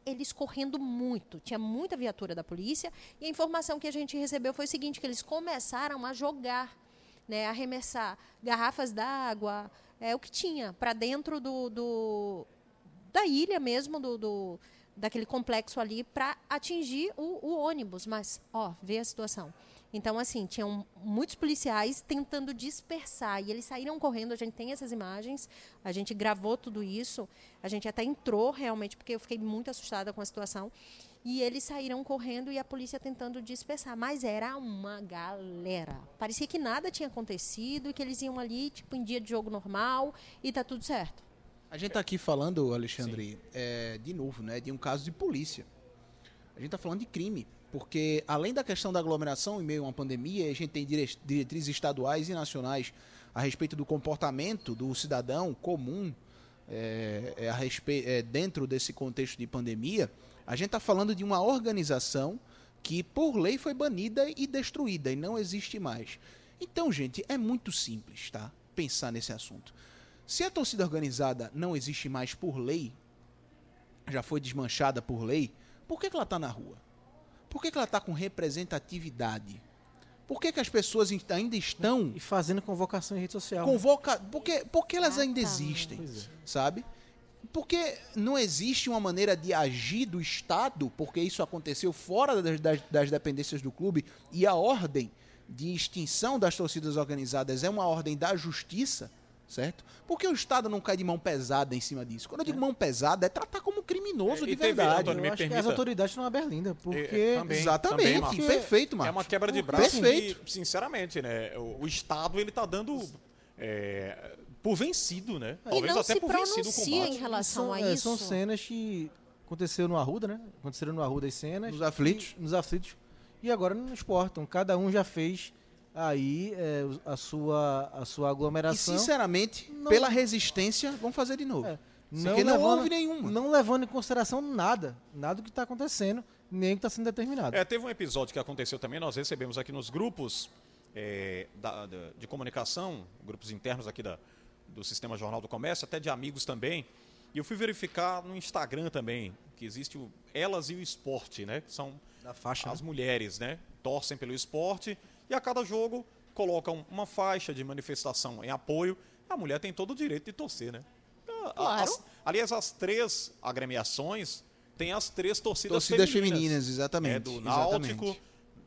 eles correndo muito. Tinha muita viatura da polícia e a informação que a gente recebeu foi o seguinte, que eles começaram a jogar, né, arremessar garrafas d'água, é o que tinha para dentro do, do- da ilha mesmo do, do- daquele complexo ali para atingir o, o ônibus. Mas, ó, vê a situação. Então, assim, tinham muitos policiais tentando dispersar e eles saíram correndo. A gente tem essas imagens, a gente gravou tudo isso, a gente até entrou realmente, porque eu fiquei muito assustada com a situação. E eles saíram correndo e a polícia tentando dispersar. Mas era uma galera. Parecia que nada tinha acontecido e que eles iam ali, tipo, em dia de jogo normal e tá tudo certo. A gente tá aqui falando, Alexandre, é, de novo, né, de um caso de polícia. A gente tá falando de crime. Porque além da questão da aglomeração em meio a uma pandemia, a gente tem dire- diretrizes estaduais e nacionais a respeito do comportamento do cidadão comum é, é, a respe- é, dentro desse contexto de pandemia. A gente está falando de uma organização que, por lei, foi banida e destruída e não existe mais. Então, gente, é muito simples, tá? Pensar nesse assunto. Se a torcida organizada não existe mais por lei, já foi desmanchada por lei, por que, que ela está na rua? Por que, que ela está com representatividade? Por que, que as pessoas in- ainda estão E fazendo convocação em rede social. convoca... Por que, por que elas Ah, ainda tá. existem? É. sabe? Porque não existe uma maneira de agir do Estado, porque isso aconteceu fora das, das- das dependências do clube, e a ordem de extinção das torcidas organizadas é uma ordem da justiça, certo? Porque o Estado não cai de mão pesada em cima disso. Quando eu digo mão pesada, é tratar como criminoso É, de teve, verdade. Antônio, Eu acho que as autoridades estão na berlinda, porque... É, também, Exatamente, também, Marcos. perfeito, É Marcos. uma quebra de braço Perfeito. e, sinceramente, né? O, o Estado ele tá dando é, por vencido, né? E Talvez não até se por vencido o em relação são, a é, isso. São cenas que aconteceram no Arruda, né? Aconteceram no Arruda as cenas. Nos aflitos. E, nos aflitos. E agora esporte. Então, cada um já fez aí é, a, sua, a sua E aglomeração. sinceramente, Não- pela resistência, vamos fazer de novo. É, Porque não houve nenhuma. Não levando em consideração nada. Nada do que está acontecendo, nem o que está sendo determinado. É, teve um episódio que aconteceu também, nós recebemos aqui nos grupos é, da- da- de comunicação, grupos internos aqui da, do Sistema Jornal do Comércio, até de amigos também. E eu fui verificar no Instagram também, que existe o Elas e o Esporte, né? Que são Da faixa. as mulheres, né? Torcem pelo esporte e a cada jogo colocam uma faixa de manifestação em apoio. A mulher tem todo o direito de torcer, né? A- a- Claro. as- aliás, as três agremiações têm as três torcidas, Torcidas femininas, exatamente, É, do exatamente. Náutico,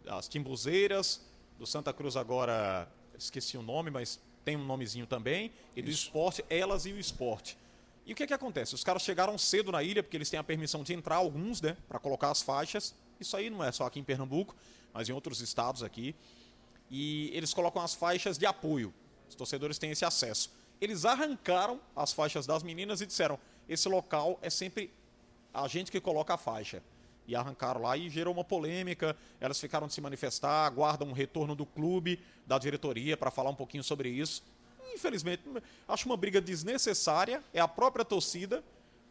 as Timbuzeiras, do Santa Cruz agora, esqueci o nome, mas tem um nomezinho também, e do esporte, elas e o esporte. E o que que acontece? Os caras chegaram cedo na ilha, porque eles têm a permissão de entrar, alguns, né, para colocar as faixas. Isso aí não é só aqui em Pernambuco, mas em outros estados aqui. E eles colocam as faixas de apoio. Os torcedores têm esse acesso. Eles arrancaram as faixas das meninas e disseram: esse local é sempre a gente que coloca a faixa. E arrancaram lá e gerou uma polêmica. Elas ficaram de se manifestar, aguardam um retorno do clube, da diretoria, para falar um pouquinho sobre isso. Infelizmente, acho uma briga desnecessária. É a própria torcida.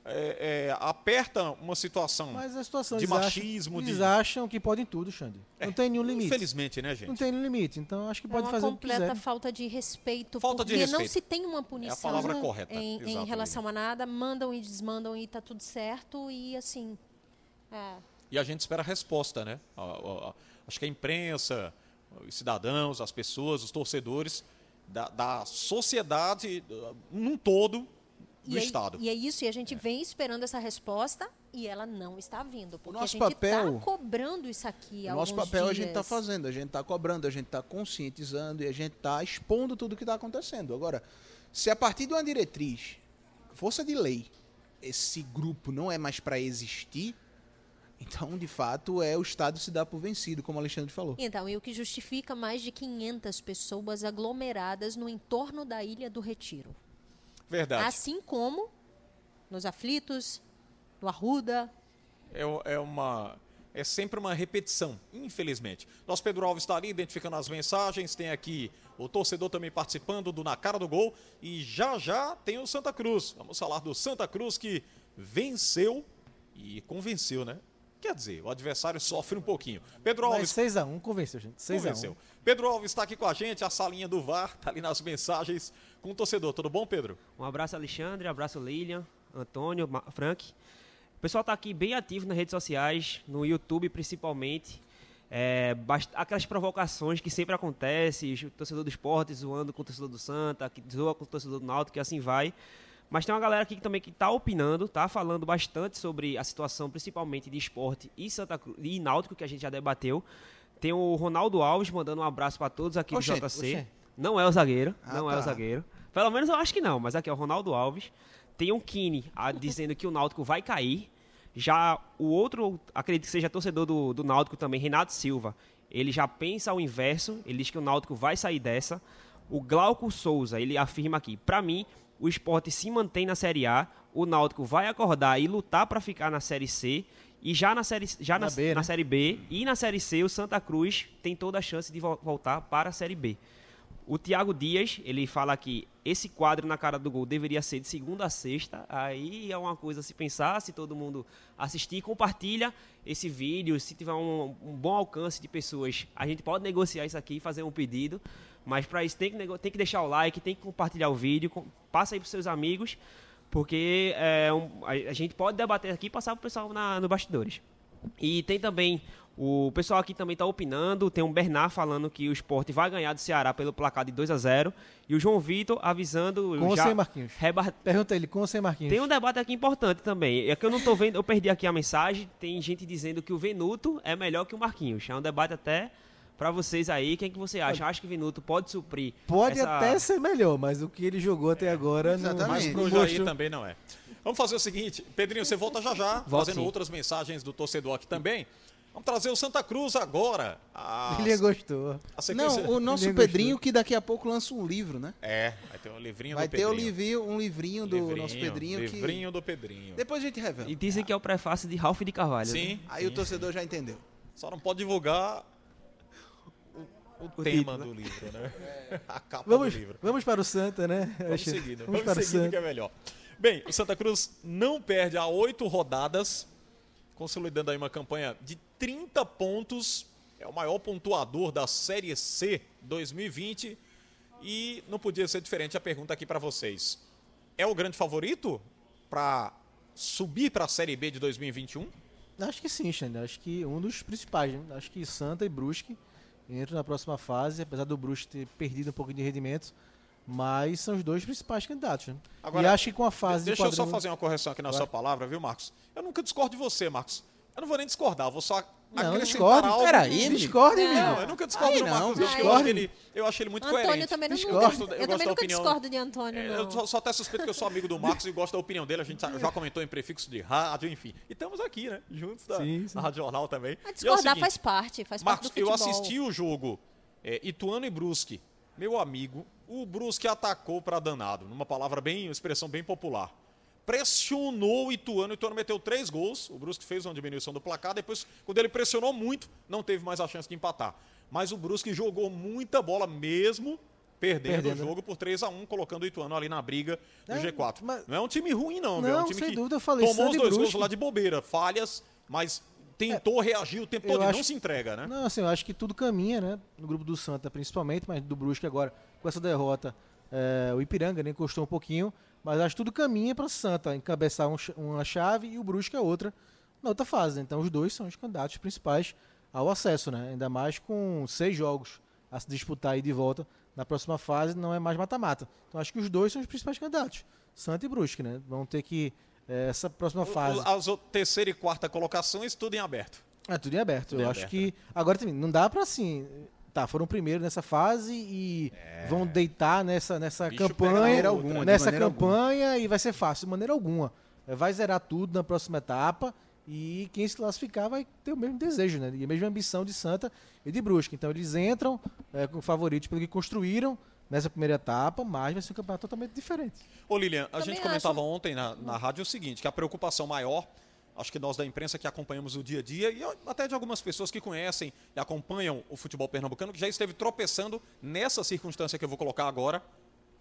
É, é, aperta uma situação Mas a situação de eles acham- machismo. Eles de... acham que podem tudo, Xande. Não É, tem nenhum limite. Infelizmente, né, gente? Não tem nenhum limite. Então acho que É pode uma fazer o que completa quiser. falta de respeito, Falta de porque não respeito. se tem uma punição palavra correta, em, em relação a nada, mandam e desmandam e tá tudo certo e assim. é. E a gente espera a resposta, né? A- a- a- acho que a imprensa, os cidadãos, as pessoas, os torcedores da, da sociedade uh, num todo do E é, Estado. e é isso, e a gente vem esperando essa resposta e ela não está vindo. Porque nosso a gente está cobrando isso aqui há O nosso papel a dias. gente está fazendo, a gente está cobrando, a gente está conscientizando e a gente está expondo tudo o que está acontecendo. Agora, se a partir de uma diretriz, força de lei, esse grupo não é mais para existir, então, de fato, é o Estado se dar por vencido, como o Alexandre falou. Então, e o que justifica mais de 500 pessoas aglomeradas no entorno da Ilha do Retiro. Verdade. Assim como nos aflitos, no Arruda. É, é uma. É sempre uma repetição, infelizmente. Nosso Pedro Alves está ali identificando as mensagens. Tem aqui o torcedor também participando do Na Cara do Gol. E já já tem o Santa Cruz. Vamos falar do Santa Cruz que venceu e convenceu, né? Quer dizer, o adversário sofre um pouquinho. Pedro Alves Mas 6x1, convenceu, gente. 6x1. convenceu. Pedro Alves está aqui com a gente, a salinha do VAR, tá ali nas mensagens com o torcedor. Tudo bom, Pedro? Um abraço, Alexandre, um abraço, Lilian, Antônio, Frank. O pessoal está aqui bem ativo nas redes sociais, no YouTube principalmente. É, aquelas provocações que sempre acontecem, o torcedor do esporte zoando com o torcedor do Santa, que zoa com o torcedor do Náutico, que assim vai. Mas tem uma galera aqui que também que está opinando, tá falando bastante sobre a situação, principalmente de esporte e Santa Cruz e Náutico, que a gente já debateu. Tem o Ronaldo Alves mandando um abraço para todos aqui Oxente, do JC. oxente. Não é o zagueiro, Ah, não é tá. o zagueiro. Pelo menos eu acho que não, mas aqui é o Ronaldo Alves. Tem um Kine dizendo que o Náutico vai cair. Já o outro, acredito que seja torcedor do, do Náutico também, Renato Silva. Ele já pensa ao inverso, ele diz que o Náutico vai sair dessa. O Glauco Souza, ele afirma aqui, para mim, o esporte se mantém na Série A, o Náutico vai acordar e lutar para ficar na Série C E já na série, já Na na, B, na né? série B e na série C, o Santa Cruz tem toda a chance de vo- voltar para a série B. O Thiago Dias, ele fala que esse quadro na cara do gol deveria ser de segunda a sexta. Aí é uma coisa a se pensar, se todo mundo assistir, compartilha esse vídeo. Se tiver um, um bom alcance de pessoas, a gente pode negociar isso aqui, fazer um pedido. Mas para isso tem que, tem que deixar o like, tem que compartilhar o vídeo, com- passa aí para seus amigos, porque é um- a, a gente pode debater aqui e passar para o pessoal na, no bastidores. E tem também, o pessoal aqui também está opinando, tem um Bernard falando que o esporte vai ganhar do Ceará pelo placar de 2 a 0 e o João Vitor avisando... Com ou já sem Marquinhos? Pergunta ele, com ou sem Marquinhos? Tem um debate aqui importante também. É que eu não tô vendo, eu perdi aqui a mensagem. Tem gente dizendo que o Venuto é melhor que o Marquinhos. É um debate até pra vocês aí. Quem que você acha? Acha que o Venuto pode suprir? Pode essa- até ser melhor, mas o que ele jogou até agora não, exatamente. Mas não pro Jair também não é. Vamos fazer o seguinte, Pedrinho, você volta já já, Volto fazendo sim. outras mensagens do torcedor aqui também. Vamos trazer o Santa Cruz agora. A, Ele gostou. sequência- Não, o nosso Pedrinho que daqui a pouco lança um livro, né? É, vai ter um livrinho Vai do ter o Pedrinho. livrinho, um livrinho do Livrinho, nosso Pedrinho que Livrinho do Pedrinho. depois a gente revela. E dizem que é o prefácio de Ralph de Carvalho. né? Sim, Aí o torcedor já entendeu. só não pode divulgar o, o tema título. do livro, né? A capa Vamos, do livro. vamos para o Santa, né? Vamos seguindo, Vamos, vamos, para o seguindo Santa. que é melhor. Bem, o Santa Cruz não perde há oito rodadas, consolidando aí uma campanha de 30 pontos. É o maior pontuador da Série C 2020. E não podia ser diferente a pergunta aqui para vocês. É o grande favorito para subir para a Série B de 2021? Acho que sim, Xande. Acho que um dos principais. Né? Acho que Santa e Brusque entram na próxima fase, apesar do Brusque ter perdido um pouco de rendimento. Mas são os dois principais candidatos. Né? Agora, e acho que com a fase Deixa de eu só fazer uma correção aqui na Vai. sua palavra, viu, Marcos? Eu nunca discordo de você, Marcos. Eu não vou nem discordar, eu vou só Não, discorde. algo. Peraí, Não. amigo. Não, eu nunca discordo Aí do não, Marcos. Eu, eu, discorda. acho ele, eu acho ele muito Antônio coerente. também não Discordo. Eu gosto- eu eu também da nunca opinião- discordo de Antônio, É, não. Eu só, só até suspeito que eu sou amigo do Marcos e gosto da opinião dele. A gente já- comentou em prefixo de rádio, enfim. E estamos aqui, né? Juntos da, Sim, sim. na Rádio Jornal também. A E é discordar seguinte, faz parte, faz Marcos, parte do eu futebol. assisti o jogo é, Ituano e Brusque. Meu amigo, o Brusque atacou para danado, numa palavra bem, uma expressão bem popular. Pressionou o Ituano, o Ituano meteu três gols, o Brusque fez uma diminuição do placar, depois, quando ele pressionou muito, não teve mais a chance de empatar. Mas o Brusque jogou muita bola mesmo, perdendo, Perdendo, o jogo por 3 a 1 colocando o Ituano ali na briga do É, G4. mas- Não é um time ruim não, viu? é um Não, time sem que dúvida, eu falei, tomou os dois gols Brusque. lá de bobeira, falhas, mas tentou reagir o tempo todo e não acho- se entrega, né? Não, assim, eu acho que tudo caminha, né? No grupo do Santa, principalmente, mas do Brusque agora, com essa derrota, é, o Ipiranga né, encostou um pouquinho, mas acho que tudo caminha para Santa encabeçar um uma chave e o Brusque a outra na outra fase. né? Então, os dois são os candidatos principais ao acesso, né? Ainda mais com seis jogos a se disputar aí de volta na próxima fase, não é mais mata-mata. Então, acho que os dois são os principais candidatos, Santa e Brusque, né? Vão ter que é, essa próxima fase. As terceira e quarta colocações, tudo em aberto. É tudo em aberto. Tudo em eu acho aberto, que. Agora também, não dá pra assim. Tá, foram primeiro nessa fase e vão deitar nessa, nessa Bicho pega campanha. alguma, de nessa maneira campanha e vai ser fácil, de maneira alguma. É, Vai zerar tudo na próxima etapa e quem se classificar vai ter o mesmo desejo, né? E a mesma ambição de Santa e de Brusque. Então eles entram é, com favoritos pelo que construíram nessa primeira etapa, mas vai ser um campeonato totalmente diferente. Ô Lilian, a Também gente acho. comentava ontem na, na rádio o seguinte, que a preocupação maior, acho que nós da imprensa que acompanhamos o dia a dia, e até de algumas pessoas que conhecem e acompanham o futebol pernambucano, que já esteve tropeçando nessa circunstância que eu vou colocar agora,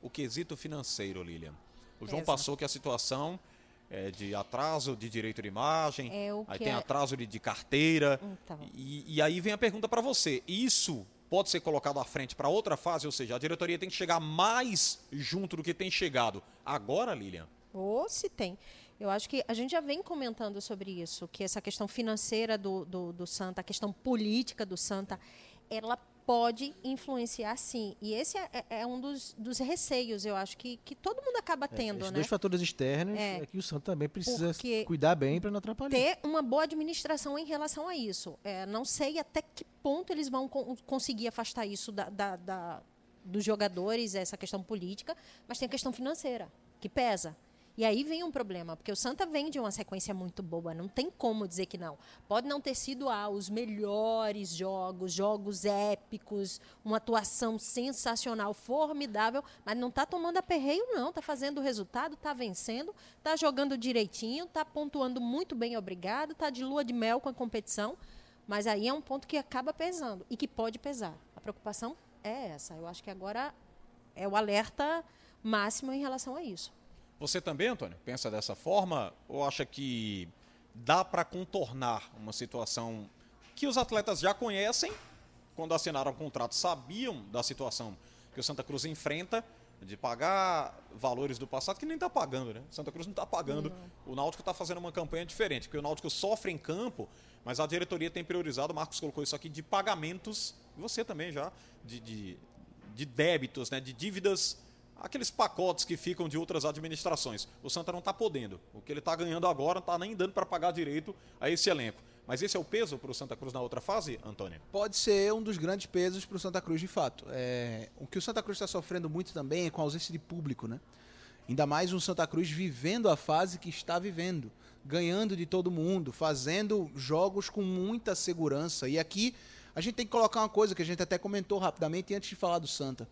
o quesito financeiro, Lilian. O João Exato. passou que a situação é de atraso de direito de imagem, É aí tem é- atraso de, de carteira, Então. e, e aí vem a pergunta para você. Isso pode ser colocado à frente para outra fase? Ou seja, a diretoria tem que chegar mais junto do que tem chegado agora, Lilian? Ou se tem. Eu acho que a gente já vem comentando sobre isso, que essa questão financeira do, do, do Santa, a questão política do Santa, ela pode influenciar sim. E esse é, é- é um dos, dos receios, eu acho, que, que todo mundo acaba tendo, Esses né? dois fatores externos É. é, que o Santa também precisa cuidar bem para não atrapalhar. ter uma boa administração em relação a isso. É, não sei até que ponto eles vão con- conseguir afastar isso da, da- da- dos jogadores, essa questão política, mas tem a questão financeira, que pesa. E aí vem um problema, porque o Santa vem de uma sequência muito boa, não tem como dizer que não. Pode não ter sido ah, os melhores jogos, jogos épicos, uma atuação sensacional, formidável, mas não está tomando aperreio, não. Está fazendo o resultado, está vencendo, está jogando direitinho, está pontuando muito bem, obrigado, está de lua de mel com a competição. Mas aí é um ponto que acaba pesando e que pode pesar. A preocupação é essa. Eu acho que agora é o alerta máximo em relação a isso. Você também, Antônio, pensa dessa forma ou acha que dá para contornar uma situação que os atletas já conhecem, quando assinaram o contrato, sabiam da situação que o Santa Cruz enfrenta, de pagar valores do passado que nem está pagando, né? Santa Cruz não está pagando. Não. O Náutico está fazendo uma campanha diferente, porque o Náutico sofre em campo, mas a diretoria tem priorizado, o Marcos colocou isso aqui, de pagamentos, você também já, de, de, de débitos, né? de dívidas aqueles pacotes que ficam de outras administrações. O Santa não está podendo. O que ele está ganhando agora não está nem dando para pagar direito a esse elenco. Mas esse é o peso para o Santa Cruz na outra fase, Antônio? Pode ser um dos grandes pesos para o Santa Cruz, de fato. É, o que o Santa Cruz está sofrendo muito também é com a ausência de público, né? Ainda mais um Santa Cruz vivendo a fase que está vivendo, ganhando de todo mundo, fazendo jogos com muita segurança. E aqui a gente tem que colocar uma coisa que a gente até comentou rapidamente antes de falar do Santa.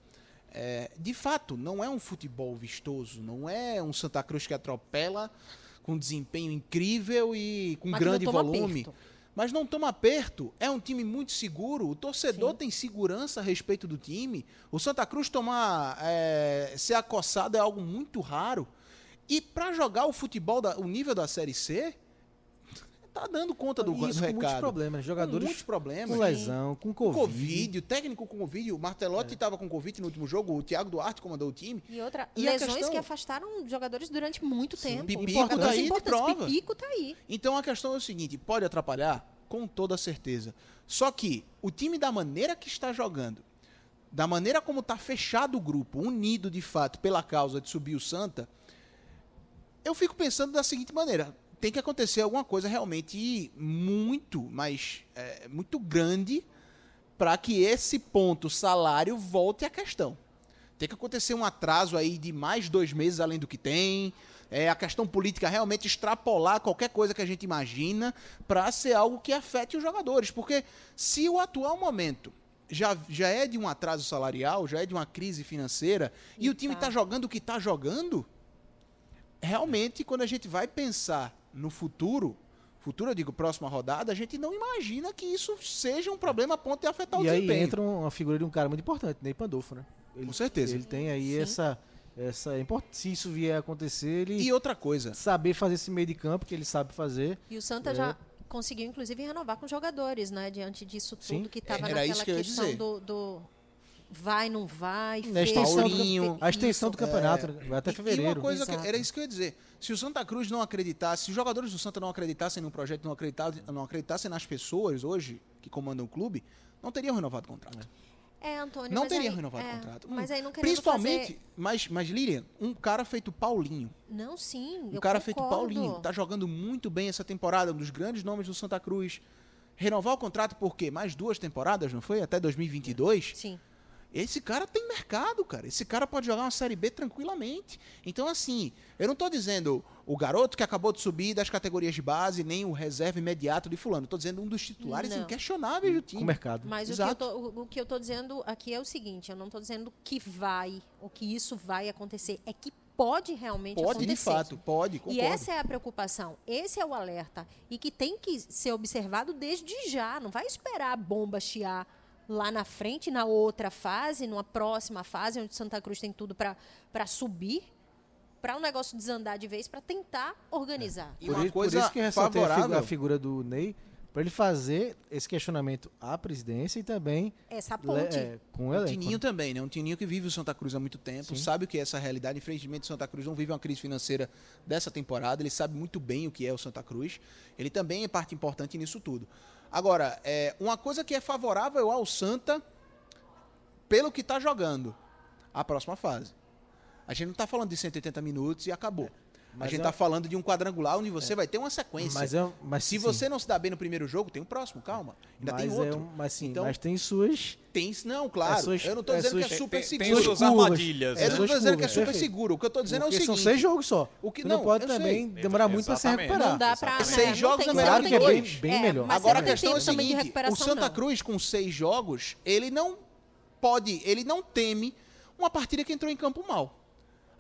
É, de fato, não é um futebol vistoso, não é um Santa Cruz que atropela com desempenho incrível e com Mas grande volume. aperto. Mas não toma aperto, é um time muito seguro, o torcedor Sim. tem segurança a respeito do time. O Santa Cruz tomar, é, ser acossado é algo muito raro. E para jogar o futebol, da, o nível da Série C, tá dando conta do, Isso, do com recado. muitos problemas. Com Jogadores muitos problemas. com lesão, com Com Covid. Covid, o técnico com Covid, o Martelotti estava com Covid no último jogo, o Thiago Duarte comandou o time. E outra, E lesões questão- que afastaram jogadores durante muito tempo. Pipico tá aí prova. Pipico tá aí. Então a questão é o seguinte: pode atrapalhar? Com toda certeza. Só que o time, da maneira que está jogando, da maneira como está fechado o grupo, unido de fato pela causa de subir o Santa, eu fico pensando da seguinte maneira: tem que acontecer alguma coisa realmente muito, mas é, muito grande para que esse ponto salário volte à questão. Tem que acontecer um atraso aí de mais dois meses além do que tem. É, a questão política realmente extrapolar qualquer coisa que a gente imagina para ser algo que afete os jogadores. Porque se o atual momento já, já é de um atraso salarial, já é de uma crise financeira, e, E o time tá. está jogando o que está jogando, realmente, quando a gente vai pensar no futuro, futuro, eu digo, próxima rodada, a gente não imagina que isso seja um problema a ponto de afetar o E aí desempenho. entra uma figura de um cara muito importante, Ney Pandolfo, né? Ele, Com certeza. Ele tem aí Sim. essa, essa Se isso vier a acontecer, ele E outra coisa, saber fazer esse meio de campo que ele sabe fazer. E o Santa É. já conseguiu, inclusive, renovar com jogadores, né? Diante disso tudo Sim. que estava naquela que questão do, do vai, não vai, Na fez, extensão, do, Paulinho, a extensão do campeonato, né? vai até E- E fevereiro. uma coisa que era isso que eu ia dizer. Se o Santa Cruz não acreditasse, se os jogadores do Santa não acreditassem no projeto, não acreditassem, não acreditassem nas pessoas hoje que comandam o clube, não teriam renovado o contrato. É, Antônio, Não mas teriam aí- renovado é, o contrato. Mas aí não Principalmente, fazer- mas, mas Lilian, um cara feito Paulinho. Não, sim, Um eu cara feito concordo. Paulinho. Tá jogando muito bem essa temporada, um dos grandes nomes do Santa Cruz. Renovar o contrato por quê? Mais duas temporadas, não foi? Até 2022? Sim. Esse cara tem mercado, cara. Esse cara pode jogar uma Série B tranquilamente. Então, assim, eu não tô dizendo o garoto que acabou de subir das categorias de base, nem o reserva imediato de fulano. Eu tô dizendo um dos titulares Não. inquestionáveis do time. Com o mercado. Mas o que, eu Exato. tô, o, o que eu tô dizendo aqui é o seguinte, eu não tô dizendo que vai, ou que isso vai acontecer, é que pode realmente Pode, acontecer. de fato, pode, concordo. E essa é a preocupação, esse é o alerta. E que tem que ser observado desde já. Não vai esperar a bomba chiar lá na frente, na outra fase, numa próxima fase, onde Santa Cruz tem tudo para subir, para o negócio desandar de vez, para tentar organizar. E Por, uma isso, por coisa isso que ressaltei favorável. a figura do Ney, para ele fazer esse questionamento à presidência e também Essa ponte. é, com o Um. Tininho né? também, né? Um Tininho que vive o Santa Cruz há muito tempo, Sim. sabe o que é essa realidade. Infelizmente, o Santa Cruz não vive uma crise financeira dessa temporada. Ele sabe muito bem o que é o Santa Cruz. Ele também é parte importante nisso tudo. Agora, é, uma coisa que é favorável ao Santa, pelo que está jogando, a próxima fase. A gente não está falando de 180 minutos e acabou. A Mas gente é- tá falando de um quadrangular onde você vai ter uma sequência. Mas, é, mas Se sim, você não se dá bem no primeiro jogo, tem o próximo, calma. Ainda mas tem é outro. um- mas sim, Então- mas tem suas. Tem, não, claro. É suas- eu não tô é dizendo suas- que é super tem, seguro. tem suas armadilhas. Eu não tô dizendo que é super seguro. O que eu tô dizendo é o Porque seguinte. são seis jogos só. O que- Você não, não, pode eu sei. também demorar muito para se recuperar. Não dá né, Seis não jogos tem- é melhor que dois. Bem É, melhor. Agora a questão é a também seguinte: o Santa. Cruz com seis jogos, ele não pode, ele não teme uma partida que entrou em campo mal.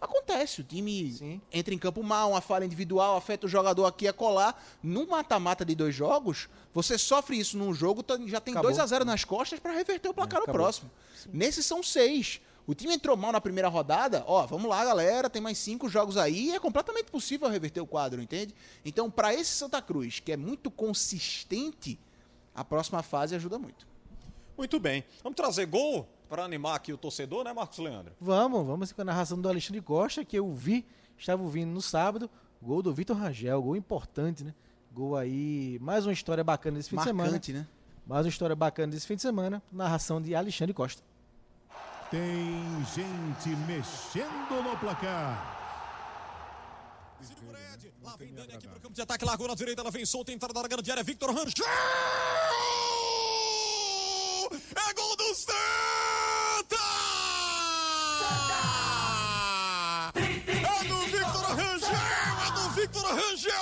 Acontece, o time Sim. entra em campo mal, uma falha individual, afeta o jogador aqui a colar. No mata-mata de dois jogos, você sofre isso num jogo, tá- já tem Acabou. 2 a 0 nas costas para reverter o placar no acabou. próximo. Nesses são seis. O time entrou mal na primeira rodada, ó, vamos lá, galera, tem mais cinco jogos aí, é completamente possível reverter o quadro, entende? Então, para esse Santa Cruz, que é muito consistente, a próxima fase ajuda muito. Muito bem. Vamos trazer gol para animar aqui o torcedor, né, Marcos Leandro? Vamos, vamos com a narração do Alexandre Costa, que eu vi, estava ouvindo no sábado. Gol do Vitor Rangel, gol importante, né? Gol aí, mais uma história bacana desse fim de semana. Marcante, né? Mais uma história bacana desse fim de semana. Narração de Alexandre Costa. Tem gente mexendo no placar. Segura Ed. Lá vem Dani aqui pro campo de ataque. Largou na direita. Ela vem solta. Entrada da grande área. Victor Rangel. É gol do Santa! É do Victor Rangel. É do Victor Rangel.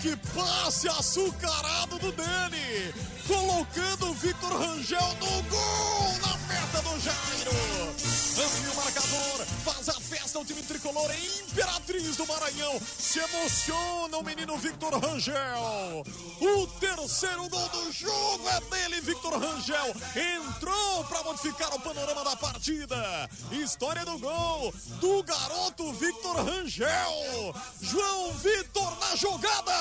Que passe açucarado do Dani, colocando o Victor Rangel no gol na meta do Jairo. Amplia o marcador, faz a o time tricolor em Imperatriz do Maranhão. Se emociona o menino Victor Rangel. O terceiro gol do jogo é dele, Victor Rangel. Entrou para modificar o panorama da partida. História do gol do garoto Victor Rangel. João Vitor na jogada.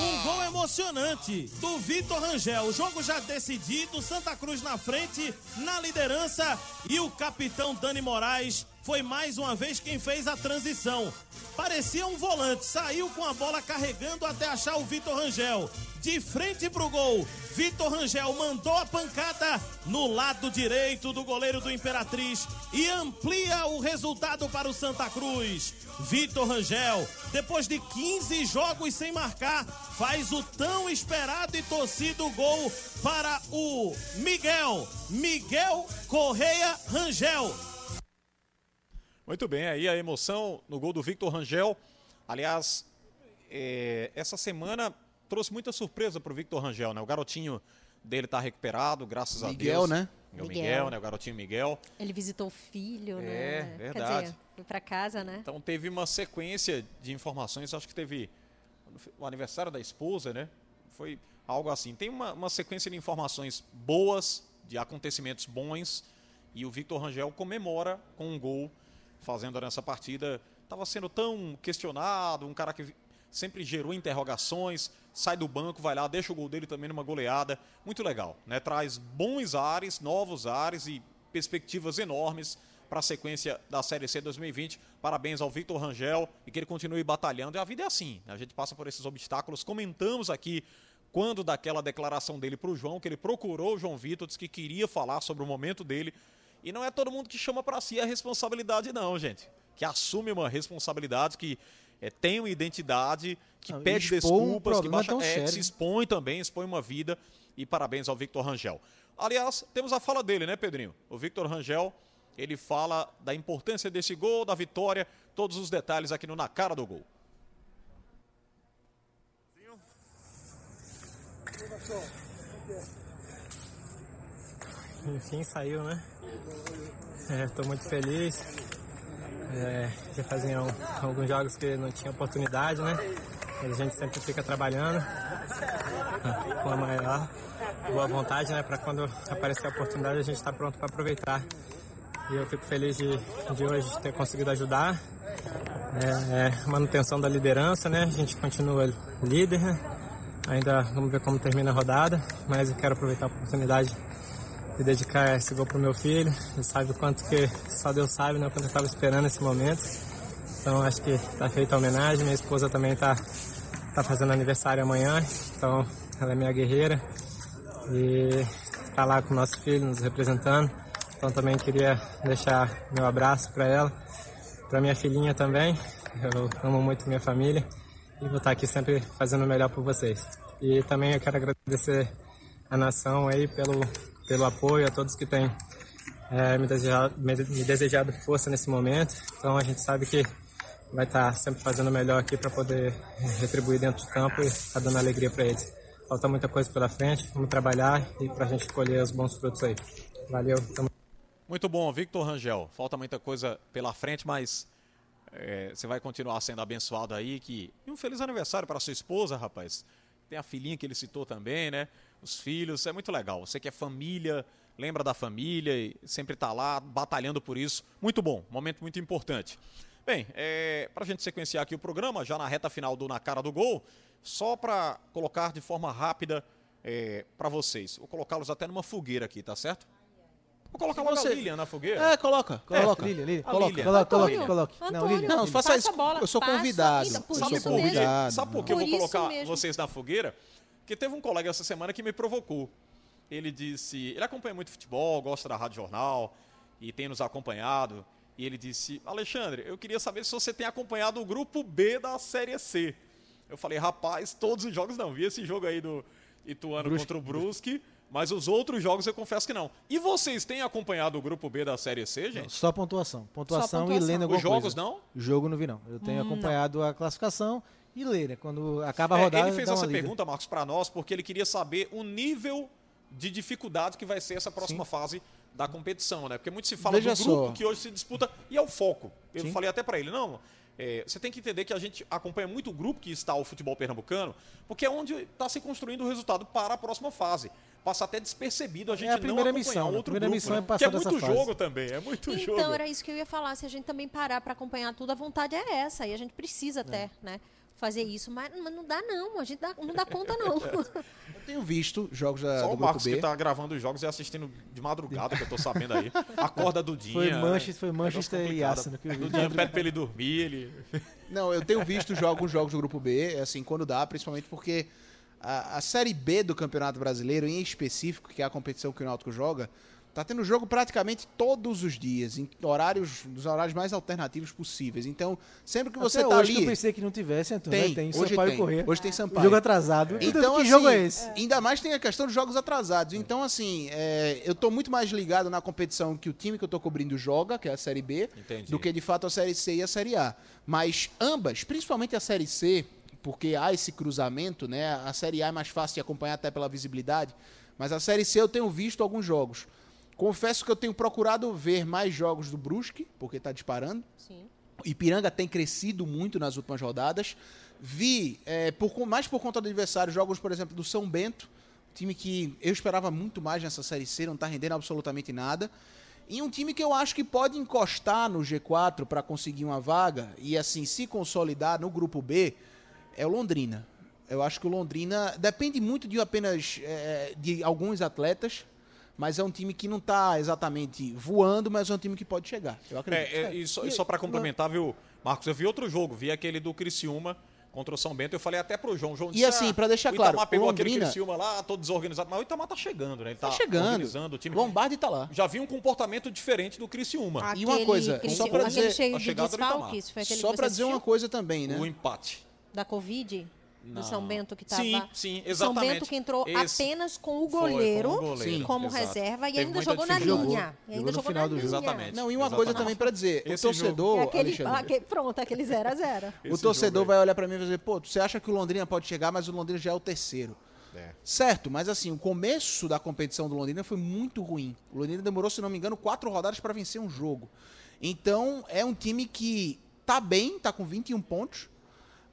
Um gol emocionante do Vitor Rangel. O jogo já decidido, Santa Cruz na frente, na liderança e o capitão Dani Moraes foi mais uma vez quem fez a transição. Parecia um volante, saiu com a bola carregando até achar o Vitor Rangel. De frente pro gol, Vitor Rangel mandou a pancada no lado direito do goleiro do Imperatriz e amplia o resultado para o Santa Cruz. Vitor Rangel, depois de 15 jogos sem marcar, faz o tão esperado e torcido gol para o Miguel. Miguel Correia Rangel. Muito bem, aí a emoção no gol do Victor Rangel. Aliás, é, essa semana trouxe muita surpresa para o Victor Rangel, né? O garotinho dele tá recuperado, graças a Miguel, Deus. né? É o Miguel. Miguel, né? O garotinho Miguel. Ele visitou o filho, É, né? verdade. Quer dizer, foi pra casa, né? Então teve uma sequência de informações, acho que teve o aniversário da esposa, né? Foi algo assim. Tem uma, uma sequência de informações boas, de acontecimentos bons, e o Victor Rangel comemora com um gol fazendo nessa partida. Estava sendo tão questionado, um cara que sempre gerou interrogações, sai do banco, vai lá, deixa o gol dele também numa goleada. Muito legal, né? Traz bons ares, novos ares e perspectivas enormes para a sequência da Série C 2020. Parabéns ao Victor Rangel e que ele continue batalhando. E a vida é assim, né? a gente passa por esses obstáculos. Comentamos aqui quando daquela declaração dele para o João, que ele procurou o João Vitor, disse que queria falar sobre o momento dele. E não é todo mundo que chama para si a responsabilidade, não, gente. Que assume uma responsabilidade, que eh, tem uma identidade, que Não, pede expor um desculpas, que, baixa, é, que se expõe também, expõe uma vida. E parabéns ao Victor Rangel. Aliás, temos a fala dele, né, Pedrinho? O Victor Rangel, ele fala da importância desse gol, da vitória, todos os detalhes aqui no Na Cara do Gol. Enfim, saiu, né? Estou muito feliz. É, já faziam alguns jogos que não tinha oportunidade, né? A gente sempre fica trabalhando ah, com a maior boa vontade, né? Para quando aparecer a oportunidade a gente está pronto para aproveitar. E eu fico feliz de, de hoje ter conseguido ajudar. é, é, manutenção da liderança, né? A gente continua líder, né? Ainda vamos ver como termina a rodada, mas eu quero aproveitar a oportunidade de dedicar esse gol pro meu filho. Ele sabe o quanto que só Deus sabe, né? Quanto eu estava esperando esse momento. Então acho que está feita a homenagem. Minha esposa também está tá fazendo aniversário amanhã, então ela é minha guerreira e está lá com o nosso filho nos representando. Então também queria deixar meu abraço para ela, para minha filhinha também. Eu amo muito minha família e vou estar aqui sempre fazendo o melhor por vocês. E também eu quero agradecer a nação aí pelo, pelo apoio, a todos que têm é, me, desejado, me, desejado força nesse momento. Então a gente sabe que vai estar sempre fazendo o melhor aqui para poder retribuir dentro do campo e estar dando alegria para eles. Falta muita coisa pela frente, vamos trabalhar e para a gente colher os bons frutos aí. Valeu. Tamo... Muito bom, Victor Rangel. Falta muita coisa pela frente, mas é, você vai continuar sendo abençoado aí. Que... E um feliz aniversário para sua esposa, rapaz. Tem a filhinha que ele citou também, né? Os filhos, é muito legal. Você que é família, lembra da família e sempre está lá batalhando por isso. Muito bom, momento muito importante. Bem, é, para a gente sequenciar aqui o programa, já na reta final do Na Cara do Gol, só para colocar de forma rápida é, para vocês. Vou colocá-los até numa fogueira aqui, tá certo? Vou colocar logo Você- a Lilian na fogueira. É, coloca, coloca. Lilian, Lilian. A Coloca, Lilian. Coloque, coloque, Antônio. Não, Antônio, Lilian. Não, faça Passa isso. eu sou passa, convidado. ainda por Eu Sabe sou convidado. Sabe por que eu vou colocar mesmo. vocês na fogueira? Porque teve um colega essa semana que me provocou. Ele disse, ele acompanha muito futebol, gosta da Rádio Jornal e tem nos acompanhado. E ele disse, Alexandre, eu queria saber se você tem acompanhado o grupo B da Série C. Eu falei, rapaz, todos os jogos não. Vi esse jogo aí do Ituano Brusque. contra o Brusque, mas os outros jogos eu confesso que não. E vocês têm acompanhado o grupo B da Série C, gente? Só pontuação. Pontuação, pontuação. e lendo alguma Os jogos coisa. não? Jogo não vi, não. Eu tenho Hum, acompanhado a classificação e ler, né? Quando acaba a É, rodada, ele fez dá uma essa lida. pergunta, Marcos, para nós, porque ele queria saber o nível de dificuldade que vai ser essa próxima fase da competição, né? Porque muito se fala Veja do grupo só. que hoje se disputa e é o foco. Eu Sim. falei até para ele, não, é, você tem que entender que a gente acompanha muito o grupo que está o futebol pernambucano, porque é onde está se construindo o resultado para a próxima fase. Passa até despercebido a gente É a não primeira acompanhar missão, né? outro A primeira grupo, missão né? é passar que é muito fase. jogo também, é muito jogo. Então, era isso que eu ia falar. Se a gente também parar para acompanhar tudo, a vontade é essa. E a gente precisa até, né? Fazer isso. Mas, mas não dá, não. A gente dá- não dá conta, não. Eu tenho visto jogos da, Só do o grupo Marcos B. que tá gravando os jogos e assistindo de madrugada, que eu tô sabendo aí. Acorda do dia. Foi né? Manchester, foi Manchester e. Arsenal que eu vi. Do dia pede pra ele dormir, ele. Não, eu tenho visto jo- alguns jogos do grupo B, assim, quando dá, principalmente porque a, a Série B do Campeonato Brasileiro, em específico, que é a competição que o Náutico joga, tá tendo jogo praticamente todos os dias, em horários, dos horários mais alternativos possíveis. Então, sempre que você Até tá hoje que eu ali, pensei que não tivesse, Antônio. tem, né? tem hoje Sampaio tem. Corrêa. Hoje tem O Sampaio. jogo atrasado. Então, que assim, jogo é esse? Ainda mais tem a questão dos jogos atrasados. Então, assim, é, eu tô muito mais ligado na competição que o time que eu tô cobrindo joga, que é a Série B, Entendi. do que de fato a Série C e a Série A. Mas ambas, principalmente a Série C, porque há esse cruzamento, né? A Série A é mais fácil de acompanhar até pela visibilidade, mas a Série C eu tenho visto alguns jogos. Confesso que eu tenho procurado ver mais jogos do Brusque, porque tá disparando. Sim. Ipiranga tem crescido muito nas últimas rodadas. Vi, é, por, mais por conta do adversário, jogos, por exemplo, do São Bento, time que eu esperava muito mais nessa Série C, não está rendendo absolutamente nada. E um time que eu acho que pode encostar no G4 para conseguir uma vaga e, assim, se consolidar no grupo B, é o Londrina. Eu acho que o Londrina depende muito de apenas é, de alguns atletas, mas é um time que não está exatamente voando, mas é um time que pode chegar. Eu acredito. É, é, e só, e só pra complementar, viu, Marcos? Eu vi outro jogo, vi aquele do Criciúma contra o São Bento. Eu falei até pro João. João E disse, assim, ah, pra deixar o claro, Itamar o pegou aquele Londrina- Criciúma lá, todo desorganizado. Mas o Itamar tá chegando, né? Ele tá, Tá chegando. organizando o time. Lombardi tá lá. Já vi um comportamento diferente do Criciúma. E uma coisa, aquele, só pra aquele dizer- cheio a de chegada do aquele Só você dizer uma coisa também, né? O empate. Da Covid? Do São Bento que estava. Sim, sim, O São exatamente. Bento que entrou Esse apenas com o foi, com o goleiro, goleiro, como exato. reserva e Teve ainda jogou na linha. E Jogou ainda no jogou final na do linha. jogo. Exatamente. Não, e uma coisa Exatamente. também pra dizer, Esse o torcedor, É aquele, Alexandre, aque- pronto, aquele 0 a 0 o torcedor vai olhar pra mim e vai dizer, pô, você acha que o Londrina pode chegar, mas o Londrina já é o terceiro. É. Certo, mas assim, o começo da competição do Londrina foi muito ruim. O Londrina demorou, se não me engano, quatro rodadas pra vencer um jogo. Então, é um time que tá bem, tá com 21 pontos,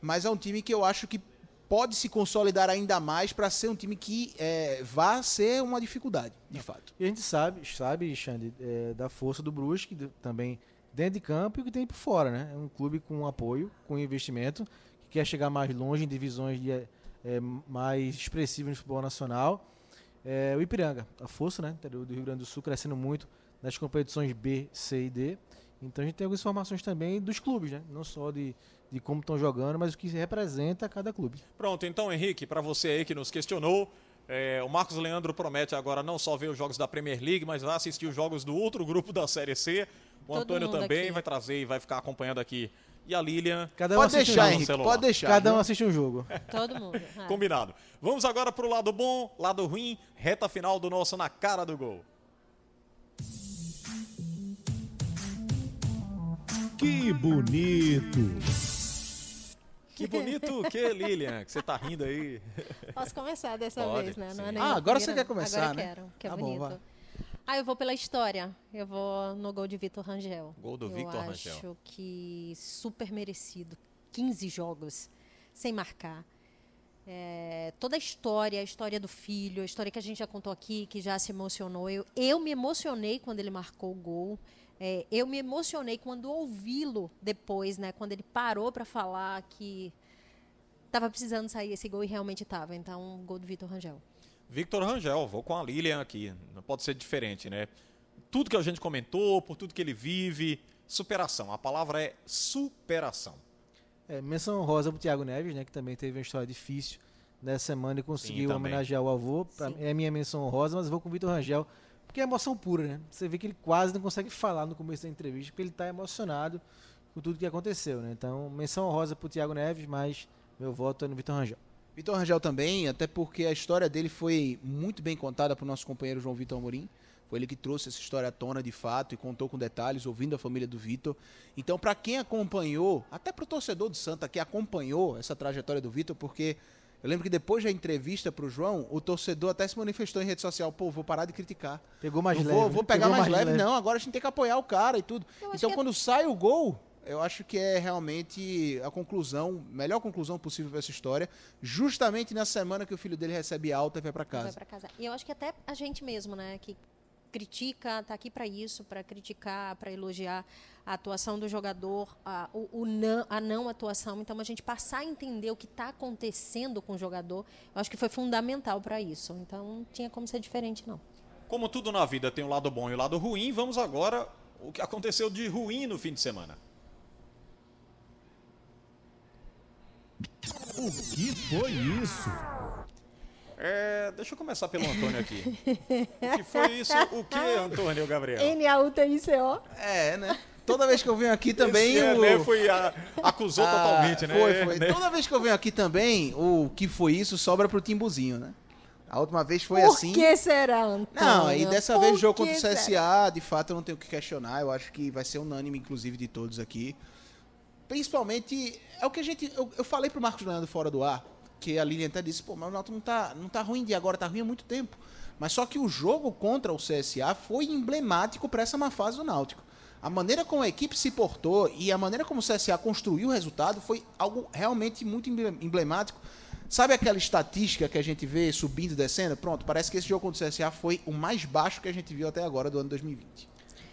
mas é um time que eu acho que pode se consolidar ainda mais pra ser um time que é, vá ser uma dificuldade, de fato. E a gente sabe, sabe, Xande, é, da força do Brusque, do- também dentro de campo e o que tem por fora, né? É um clube com apoio, com investimento, que quer chegar mais longe em divisões de, é, mais expressivas no futebol nacional. É, o Ipiranga, a força, né? Do Rio Grande do Sul crescendo muito nas competições B, C e D. Então a gente tem algumas informações também dos clubes, né? Não só de, de como estão jogando, mas o que representa cada clube. Pronto, então Henrique, para você aí que nos questionou, é, o Marcos Leandro promete agora não só ver os jogos da Premier League, mas vai assistir os jogos do outro grupo da Série C. O Todo Antônio também aqui. vai trazer e vai ficar acompanhando aqui. E a Lilian. Cada um Pode assiste deixar, um jogo. Henrique, pode deixar. Cada um viu? assiste um jogo. Todo mundo. é. Combinado. Vamos agora pro lado bom, lado ruim, reta final do nosso Na Cara do Gol. Que bonito. Que bonito o que, Lilian? Que você tá rindo aí. Posso começar dessa Pode, vez, né? Não é Ah, agora você quer começar, agora né? Quero, que é Tá bom, bonito. vai. Ah, eu vou pela história. Eu vou no gol de Vitor Rangel. Gol do eu Victor acho Rangel. que super merecido. 15 jogos sem marcar. É, toda a história, a história do filho, a história que a gente já contou aqui, que já se emocionou. Eu, eu me emocionei quando ele marcou o gol. É, eu me emocionei quando ouvi-lo depois, né? Quando ele parou para falar que estava precisando sair esse gol e realmente estava. Então, gol do Vitor Rangel. Victor Rangel, vou com a Lilian aqui. Não pode ser diferente, né? Tudo que a gente comentou, por tudo que ele vive, superação. A palavra é superação. É, menção rosa pro Thiago Neves, né? Que também teve uma história difícil nessa semana e conseguiu também. homenagear o avô. Pra- Sim. É a minha menção rosa, mas vou com o Vitor Rangel. Porque é emoção pura, né? Você vê que ele quase não consegue falar no começo da entrevista, porque ele tá emocionado com tudo que aconteceu, né? Então, menção rosa pro Thiago Neves, mas meu voto é no Vitor Rangel. Vitor Rangel também, até porque a história dele foi muito bem contada para o nosso companheiro João Vitor Amorim. Foi ele que trouxe essa história à tona de fato e contou com detalhes, ouvindo a família do Vitor. Então, para quem acompanhou, até para o torcedor do Santa que acompanhou essa trajetória do Vitor, porque eu lembro que depois da entrevista para o João, o torcedor até se manifestou em rede social: pô, vou parar de criticar. Pegou mais não leve. vou, né? vou pegar Pegou mais, leve, não. Agora a gente tem que apoiar o cara e tudo. Eu Então, que é- quando sai o gol, eu acho que é realmente a conclusão, melhor conclusão possível para essa história, justamente na semana que o filho dele recebe alta e vai para Vai casa. pra casa. E eu acho que até a gente mesmo, né, que critica, tá aqui para isso, para criticar, para elogiar a atuação do jogador, a, o, o não, a não atuação. Então, a gente passar a entender o que está acontecendo com o jogador, eu acho que foi fundamental para isso. Então, não tinha como ser diferente, não. Como tudo na vida tem o lado bom e o lado ruim, vamos agora o que aconteceu de ruim no fim de semana. O que foi isso? É, deixa eu começar pelo Antônio aqui. O que foi isso? O que, Antônio Gabriel? N-A-U-T-I-C-O. É, né? Toda vez que eu venho aqui também. Esse é, o... né, foi a- acusou Ah, totalmente, né? Foi, foi. Né? Toda vez que eu venho aqui também, o que foi isso sobra pro Timbuzinho, né? A última vez foi Por assim. que será, Antônio? Não, e dessa Por vez o jogo contra o CSA, será? de fato, eu não tenho o que questionar. Eu acho que vai ser unânime, inclusive, de todos aqui. Principalmente, é o que a gente. Eu, eu falei pro Marcos Leandro fora do ar, que a Lilian até disse, pô, mas o Náutico não tá, não tá ruim de agora, tá ruim há muito tempo. Mas só que o jogo contra o CSA foi emblemático para essa má fase do Náutico. A maneira como a equipe se portou e a maneira como o CSA construiu o resultado foi algo realmente muito emble- emblemático. Sabe aquela estatística que a gente vê subindo e descendo? Pronto, parece que esse jogo contra o CSA foi o mais baixo que a gente viu até agora do ano 2020.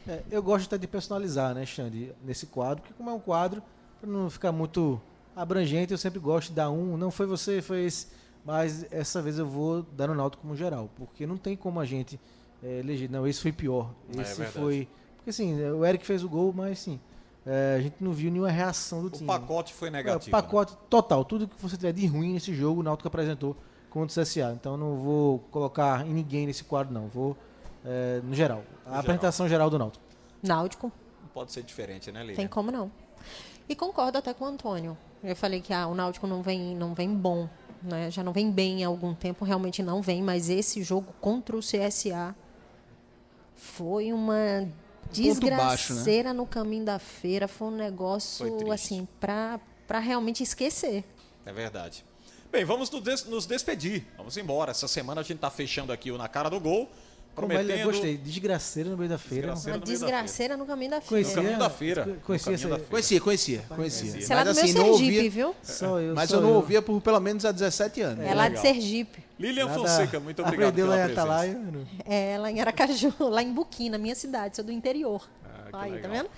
É, eu gosto até de personalizar, né, Xande, nesse quadro, porque como é um quadro, para não ficar muito abrangente, eu sempre gosto de dar um, não foi você, foi esse, mas essa vez eu vou dar no Náutico como geral, porque não tem como a gente é, eleger, não, esse foi pior, É esse verdade. foi... Porque assim, o Eric fez o gol, mas assim, é, a gente não viu nenhuma reação do O time. pacote foi É, negativo. pacote total, tudo que você tiver de ruim nesse jogo, o Náutico apresentou contra o CSA. Então não vou colocar em ninguém nesse quadro, não. Vou é, no geral. A geral. apresentação geral do Náutico. Náutico. Não pode ser diferente, né, Lilian? Tem como não. E concordo até com o Antônio. Eu falei que ah, o Náutico não vem, não vem bom, né? Já não vem bem há algum tempo, realmente não vem, mas esse jogo contra o CSA foi uma baixo, né? desgraceira no caminho da feira, foi um negócio assim para para realmente esquecer. É verdade. Bem, vamos nos, des- nos despedir. Vamos embora. Essa semana a gente tá fechando aqui o Na Cara do Gol. Como ele Prometendo... gostei, desgraceira no meio da feira. Desgraceira. No desgraceira caminho da feira. Conhecia, No caminho da feira. Conhecia No caminho essa- da feira. Conhecia, conhecia, conhecia. Sei lá Mas do meu assim, não Sergipe, ouvia, viu? Só eu, mas só eu não ouvia por pelo menos há 17 anos. É lá de. Sergipe. Lilian Nada- Fonseca, muito obrigado Aprendeu pela lá em presença. Atalaia. mano. É, lá em Aracaju, lá em Buquim, na minha cidade, sou do interior. Ah, que Aí, tá legal. vendo?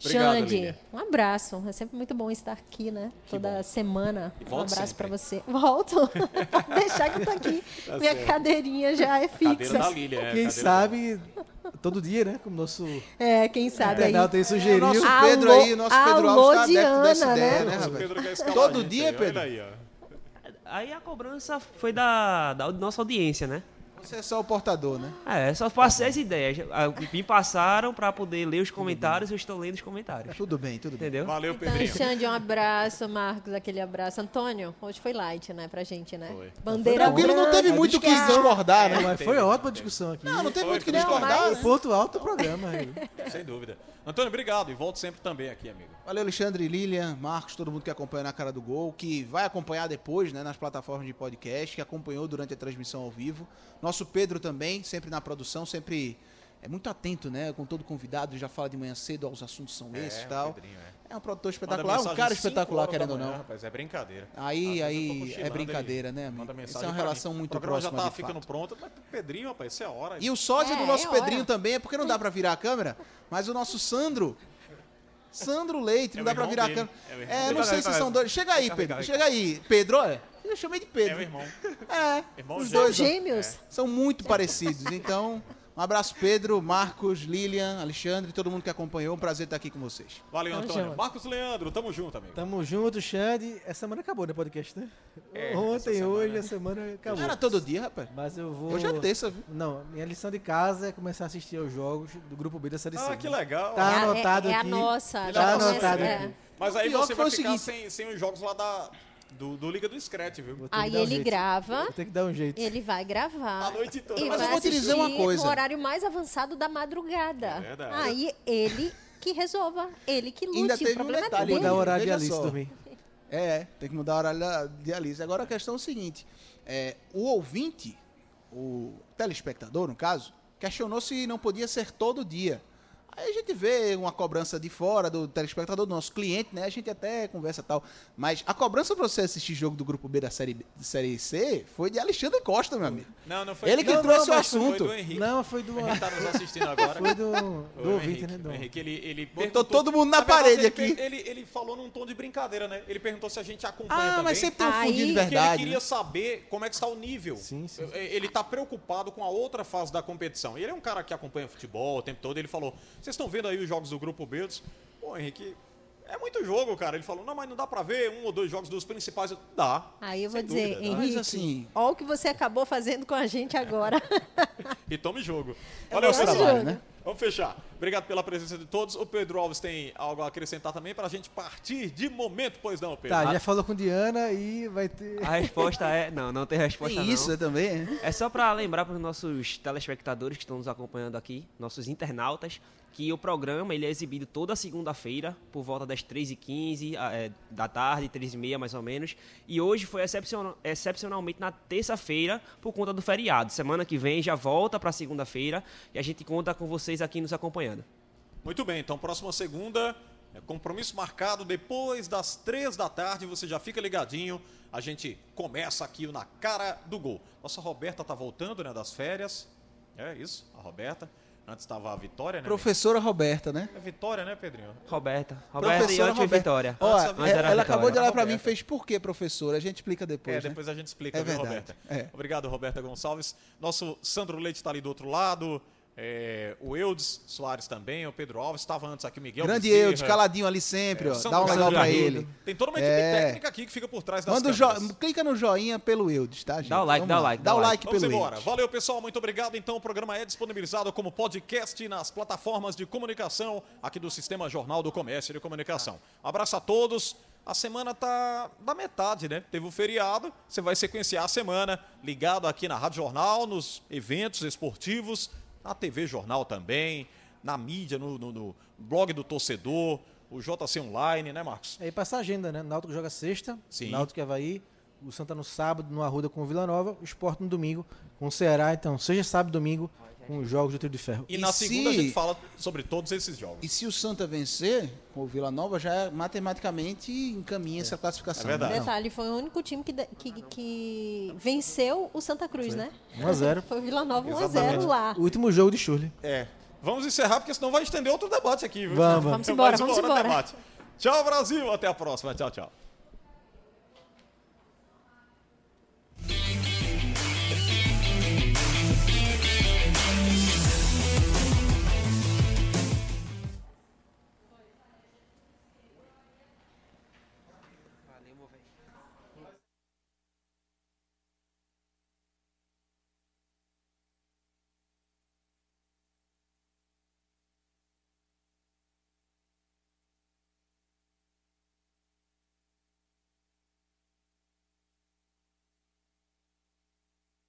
Obrigado, Xande, um abraço. É sempre muito bom estar aqui, né? Toda semana. E Um abraço pra você. Volto. Pode deixar que eu tô aqui. Tá Minha certo. cadeirinha já é Cadeira fixa. da Lília, é, Quem sabe, todo dia, né? Como nosso É, quem sabe aí. internauta aí sugeriu. Nosso Alô- Pedro aí, nosso Pedro alô, Alves tá adepto dessa Diana, ideia, né? né, rapaz? Todo dia, aí, Pedro? Aí. Aí a cobrança foi da, da nossa audiência, né? Você é só o portador, né? É, só passei as ideias. Me passaram pra poder ler os comentários e eu estou lendo os comentários. Tudo bem, tudo bem. Entendeu? Valeu, Então, Pedrinho. Xande, um abraço. Marcos, aquele abraço. Antônio, hoje foi light, né, pra gente, né? Foi. Bandeira Tranquilo, não teve muito o que discordar, né? Mas foi ótima a discussão aqui. Não, não teve Foi, muito o que discordar. Não, né? O ponto alto do programa. aí. Sem dúvida. Antônio, obrigado. E volte sempre também aqui, amigo. Valeu, Alexandre, Lilian, Marcos, todo mundo que acompanha na cara do gol, que vai acompanhar depois, né, nas plataformas de podcast, que acompanhou durante a transmissão ao vivo. Nosso Pedro também, sempre na produção, sempre é muito atento, né, com todo convidado, já fala de manhã cedo, os assuntos são esses e tal. Pedrinho, é. É um produtor Manda espetacular, um mensagem cara espetacular, querendo ou não. Rapaz, é brincadeira. Às Aí, tô aí é brincadeira, ele né, manda amigo? Isso mensagem é uma pra mim. relação muito O programa próxima, já tá de ficando fato. pronto, mas Pedrinho, rapaz, isso é hora. E o sósia É, do nosso é hora. Pedrinho também, é porque não dá pra virar a câmera, mas o nosso Sandro, Sandro Leite, É não dá pra virar a dele, câmera. é É, não sei se são dois. Chega aí, Pedro, chega aí. Pedro, olha, eu chamei de É o Pedro. irmão. É, Irmão os dois são- Gêmeos? são muito parecidos. Então, um abraço, Pedro, Marcos, Lilian, Alexandre, todo mundo que acompanhou. Um prazer estar aqui com vocês. Valeu, Tamo Antônio. junto. Marcos Leandro, tamo junto, amigo. Tamo junto, Xande. Essa semana acabou, né, podcast, né? É, Ontem, hoje, a semana acabou. Não era todo dia, rapaz. Mas eu vou... Hoje é terça, viu? Não, minha lição de casa é começar a assistir aos jogos do Grupo B da Série C. Ah, que legal. Tá É a- anotado é, é a aqui. nossa. Tá já começa- anotado é. aqui. Mas aí você que vai ficar seguinte- sem, sem os jogos lá da, do, do Liga do Scratch, viu? Aí um ele jeito. grava, Vou ter que dar um jeito. ele vai gravar. A noite toda. E Mas vai eu vou te dizer uma coisa. no horário mais avançado da madrugada. É verdade. Aí ele que resolva, ele que lute. Ainda o teve um problema detalhe, é Vou Ele- dar o horário de Alice só. dormir. É, tem que mudar o horário de Alice. Agora a questão é o seguinte: é, o ouvinte, o telespectador, no caso, questionou se não podia ser todo dia. Aí a gente vê uma cobrança de fora do telespectador, do nosso cliente, né? A gente até conversa e tal. Mas a cobrança pra você assistir jogo do grupo B da série, B- série C foi de Alexandre Costa, meu amigo. Não, não foi Ele que não, trouxe não, o mas foi assunto. do Henrique. Não, foi do... Henrique tá nos assistindo agora. Foi do, Foi do o ouvinte, Henrique, né? Do... Henrique, ele, ele Botou perguntou- todo mundo na verdade, parede ele aqui. per- Ele, ele falou num tom de brincadeira, né? Ele perguntou se a gente acompanha Ah, também. mas sempre tem um fundinho de Que ele Porque ele verdade. queria né? saber como é que está o nível. Sim, sim. Ele está preocupado com a outra fase da competição. E ele é um cara que acompanha futebol o tempo todo. Ele falou: Vocês estão vendo aí os jogos do Grupo B? Eu disse, Pô, Henrique, é muito jogo, cara. Ele falou: Não, mas não dá pra ver um ou dois jogos dos principais. Eu, Dá. Aí eu vou dizer, dúvida, Henrique, assim- olha o que você acabou fazendo com a gente agora. E tome jogo. É Valeu, nosso pessoal. trabalho, né? Vamos fechar. Obrigado pela presença de todos. O Pedro Alves tem algo a acrescentar também pra gente partir de momento, pois não, Pedro? Tá, já falou com Diana e vai ter... A resposta é. Não, não tem resposta. Tem não. isso né, também, né? É só para lembrar para os nossos telespectadores que estão nos acompanhando aqui, nossos internautas, que o programa ele é exibido toda segunda-feira, por volta das 3h15 ah, é, da tarde, 3h30 mais ou menos. E hoje foi excepcional- excepcionalmente na terça-feira, por conta do feriado. Semana que vem já volta para segunda-feira e a gente conta com vocês aqui nos acompanhando. Muito bem, então próxima segunda, é compromisso marcado depois das três da tarde, você já fica ligadinho. A gente começa aqui na cara do gol. Nossa Roberta tá voltando, né, das férias. É isso, a Roberta. Antes estava a Vitória, né? Professora Roberta, né? É Vitória, né, Pedrinho? Roberta. Roberta e Professora antes Roberta. Vitória. Ó, Antes ela, acabou de olhar pra mim e fez por quê, professora? A gente explica depois, É, né? depois a gente explica, É viu, verdade, Roberta? é. Obrigado, Roberta Gonçalves. Nosso Sandro Leite está ali do outro lado. É, o Eudes Soares também, o Pedro Alves. Estava antes aqui o Miguel Grande Bezerra. Eudes, caladinho ali sempre, É, ó. Dá um legal pra Garrido. ele. Tem toda uma equipe É. técnica aqui que fica por trás das Manda câmeras. Clica no joinha pelo Eudes, tá, gente? Dá o like, Vamos dá o like, Dá o o like Vamos pelo embora. Eudes. Valeu, pessoal. Muito obrigado. Então, o programa é disponibilizado como podcast nas plataformas de comunicação aqui do Sistema Jornal do Comércio e de Comunicação. Abraço a todos. A semana tá da metade, né? Teve o feriado, você vai sequenciar a semana ligado aqui na Rádio Jornal, nos eventos esportivos, na TV Jornal também, na mídia, no, no- no blog do torcedor, o JC Online, né, Marcos? Aí passa a agenda, né? Náutico joga sexta, Sim. Náutico e Havaí, o Santa no sábado, no Arruda com o Vila Nova, o Sport no domingo com o Ceará, então seja sábado e domingo com os jogos do Trio de Ferro. E, E na se- segunda a gente fala sobre todos esses jogos. E se o Santa vencer com o Vila Nova, já matematicamente encaminha essa classificação. É verdade. né? Detalhe, foi o único time que, que, que venceu o Santa Cruz, né? 1x0. Foi o Vila Nova 1x0 Exatamente. lá. O último jogo de Churli. É. Vamos encerrar, porque senão vai estender outro debate aqui. Viu? Vamos. Vamos embora, vamos embora. debate. Tchau, Brasil. Até a próxima. Tchau, tchau.